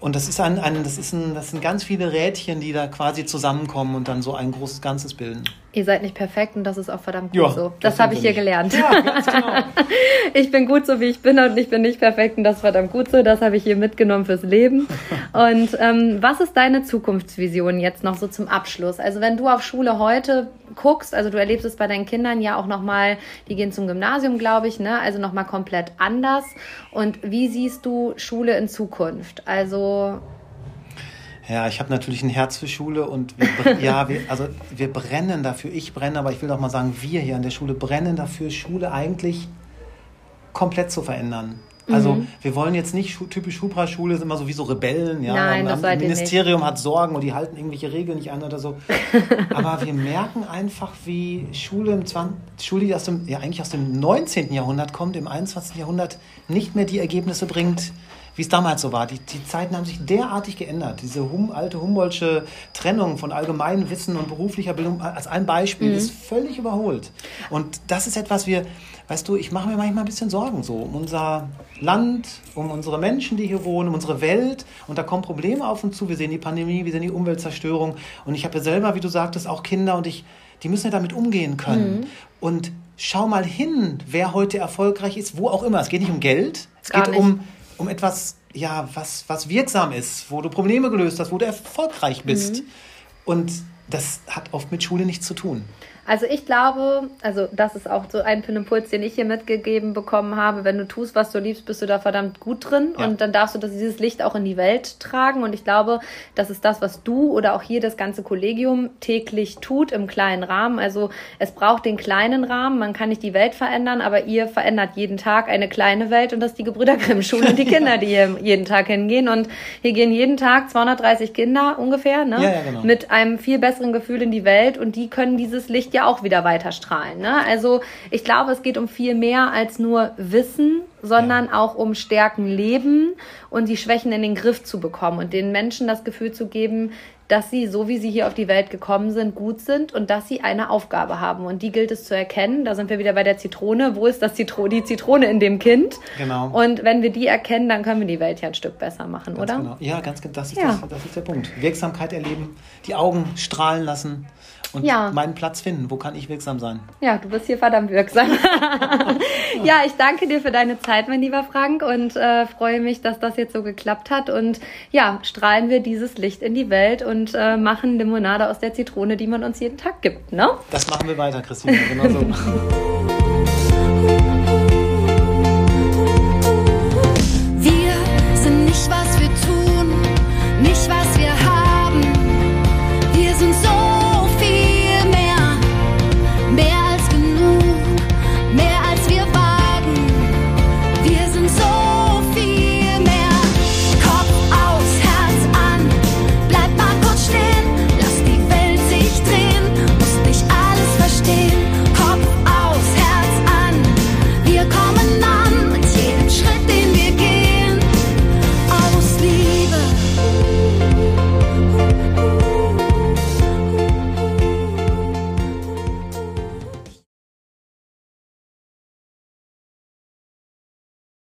Speaker 2: Und das ist ein, ein, das ist ein, das sind ganz viele Rädchen, die da quasi zusammenkommen und dann so ein großes Ganzes bilden.
Speaker 1: Ihr seid nicht perfekt und das ist auch verdammt gut ja, so. Das, das habe ich hier gelernt. Ja, ganz genau. [LAUGHS] ich bin gut so, wie ich bin und ich bin nicht perfekt und das ist verdammt gut so. Das habe ich hier mitgenommen fürs Leben. und ähm, was ist deine Zukunftsvision jetzt noch so zum Abschluss? Also wenn du auf Schule heute guckst, also du erlebst es bei deinen Kindern ja auch nochmal, die gehen zum Gymnasium, glaube ich, ne? also nochmal komplett anders. Und wie siehst du Schule in Zukunft? Also
Speaker 2: ja, ich habe natürlich ein Herz für Schule und wir, [LAUGHS] ja, wir, also wir brennen dafür. Ich brenne, aber ich will auch mal sagen, wir hier an der Schule brennen dafür, Schule eigentlich komplett zu verändern. Also mhm. wir wollen jetzt nicht typisch Schubra-Schule, sind immer so wie so Rebellen, ja.
Speaker 1: Nein,
Speaker 2: das
Speaker 1: das
Speaker 2: Ministerium hat Sorgen und die halten irgendwelche Regeln nicht an oder so. [LAUGHS] Aber wir merken einfach, wie Schule im 20, Schule, die aus dem, ja eigentlich aus dem 19. Jahrhundert kommt, im 21. Jahrhundert nicht mehr die Ergebnisse bringt, wie es damals so war. Die, die Zeiten haben sich derartig geändert. Diese hum, alte Humboldtsche Trennung von allgemeinem Wissen und beruflicher Bildung als ein Beispiel mhm. ist völlig überholt. Und das ist etwas, wir, weißt du, ich mache mir manchmal ein bisschen Sorgen so um unser Land, um unsere Menschen, die hier wohnen, um unsere Welt. Und da kommen Probleme auf uns zu. Wir sehen die Pandemie, wir sehen die Umweltzerstörung. Und ich habe ja selber, wie du sagtest, auch Kinder und ich, die müssen ja damit umgehen können. Mhm. Und schau mal hin, wer heute erfolgreich ist, wo auch immer. Es geht nicht um Geld, es Gar geht nicht. um um etwas, ja, was, was wirksam ist, wo du Probleme gelöst hast, wo du erfolgreich bist. Mhm. Und das hat oft mit Schule nichts zu tun.
Speaker 1: Also ich glaube, also das ist auch so ein Impuls, den ich hier mitgegeben bekommen habe. Wenn du tust, was du liebst, bist du da verdammt gut drin ja. und dann darfst du das, dieses Licht auch in die Welt tragen. Und ich glaube, das ist das, was du oder auch hier das ganze Kollegium täglich tut im kleinen Rahmen. Also es braucht den kleinen Rahmen. Man kann nicht die Welt verändern, aber ihr verändert jeden Tag eine kleine Welt und das ist die Gebrüder Grimm Schule und die [LAUGHS] Kinder, die hier jeden Tag hingehen. Und hier gehen jeden Tag 230 Kinder ungefähr, ne?
Speaker 2: Ja, ja, genau.
Speaker 1: Mit einem viel besseren Gefühl in die Welt und die können dieses Licht ja ja auch wieder weiter strahlen. Ne? Also ich glaube, es geht um viel mehr als nur Wissen, sondern ja. auch um Stärken leben und die Schwächen in den Griff zu bekommen und den Menschen das Gefühl zu geben, dass sie, so wie sie hier auf die Welt gekommen sind, gut sind und dass sie eine Aufgabe haben. Und die gilt es zu erkennen. Da sind wir wieder bei der Zitrone. Wo ist das Zitro die Zitrone in dem Kind?
Speaker 2: Genau.
Speaker 1: Und wenn wir die erkennen, dann können wir die Welt ja ein Stück besser machen,
Speaker 2: ganz
Speaker 1: oder?
Speaker 2: Genau. Ja, ganz genau. Das ist, ja. Das, das ist der Punkt. Wirksamkeit erleben, die Augen strahlen lassen und ja. meinen Platz finden. Wo kann ich wirksam sein?
Speaker 1: Ja, du bist hier verdammt wirksam. [LAUGHS] ja, ich danke dir für deine Zeit, mein lieber Frank, und äh, freue mich, dass das jetzt so geklappt hat. Und ja, strahlen wir dieses Licht in die Welt und äh, machen Limonade aus der Zitrone, die man uns jeden Tag gibt, ne?
Speaker 2: Das machen wir weiter, Christine. Genau so. [LAUGHS]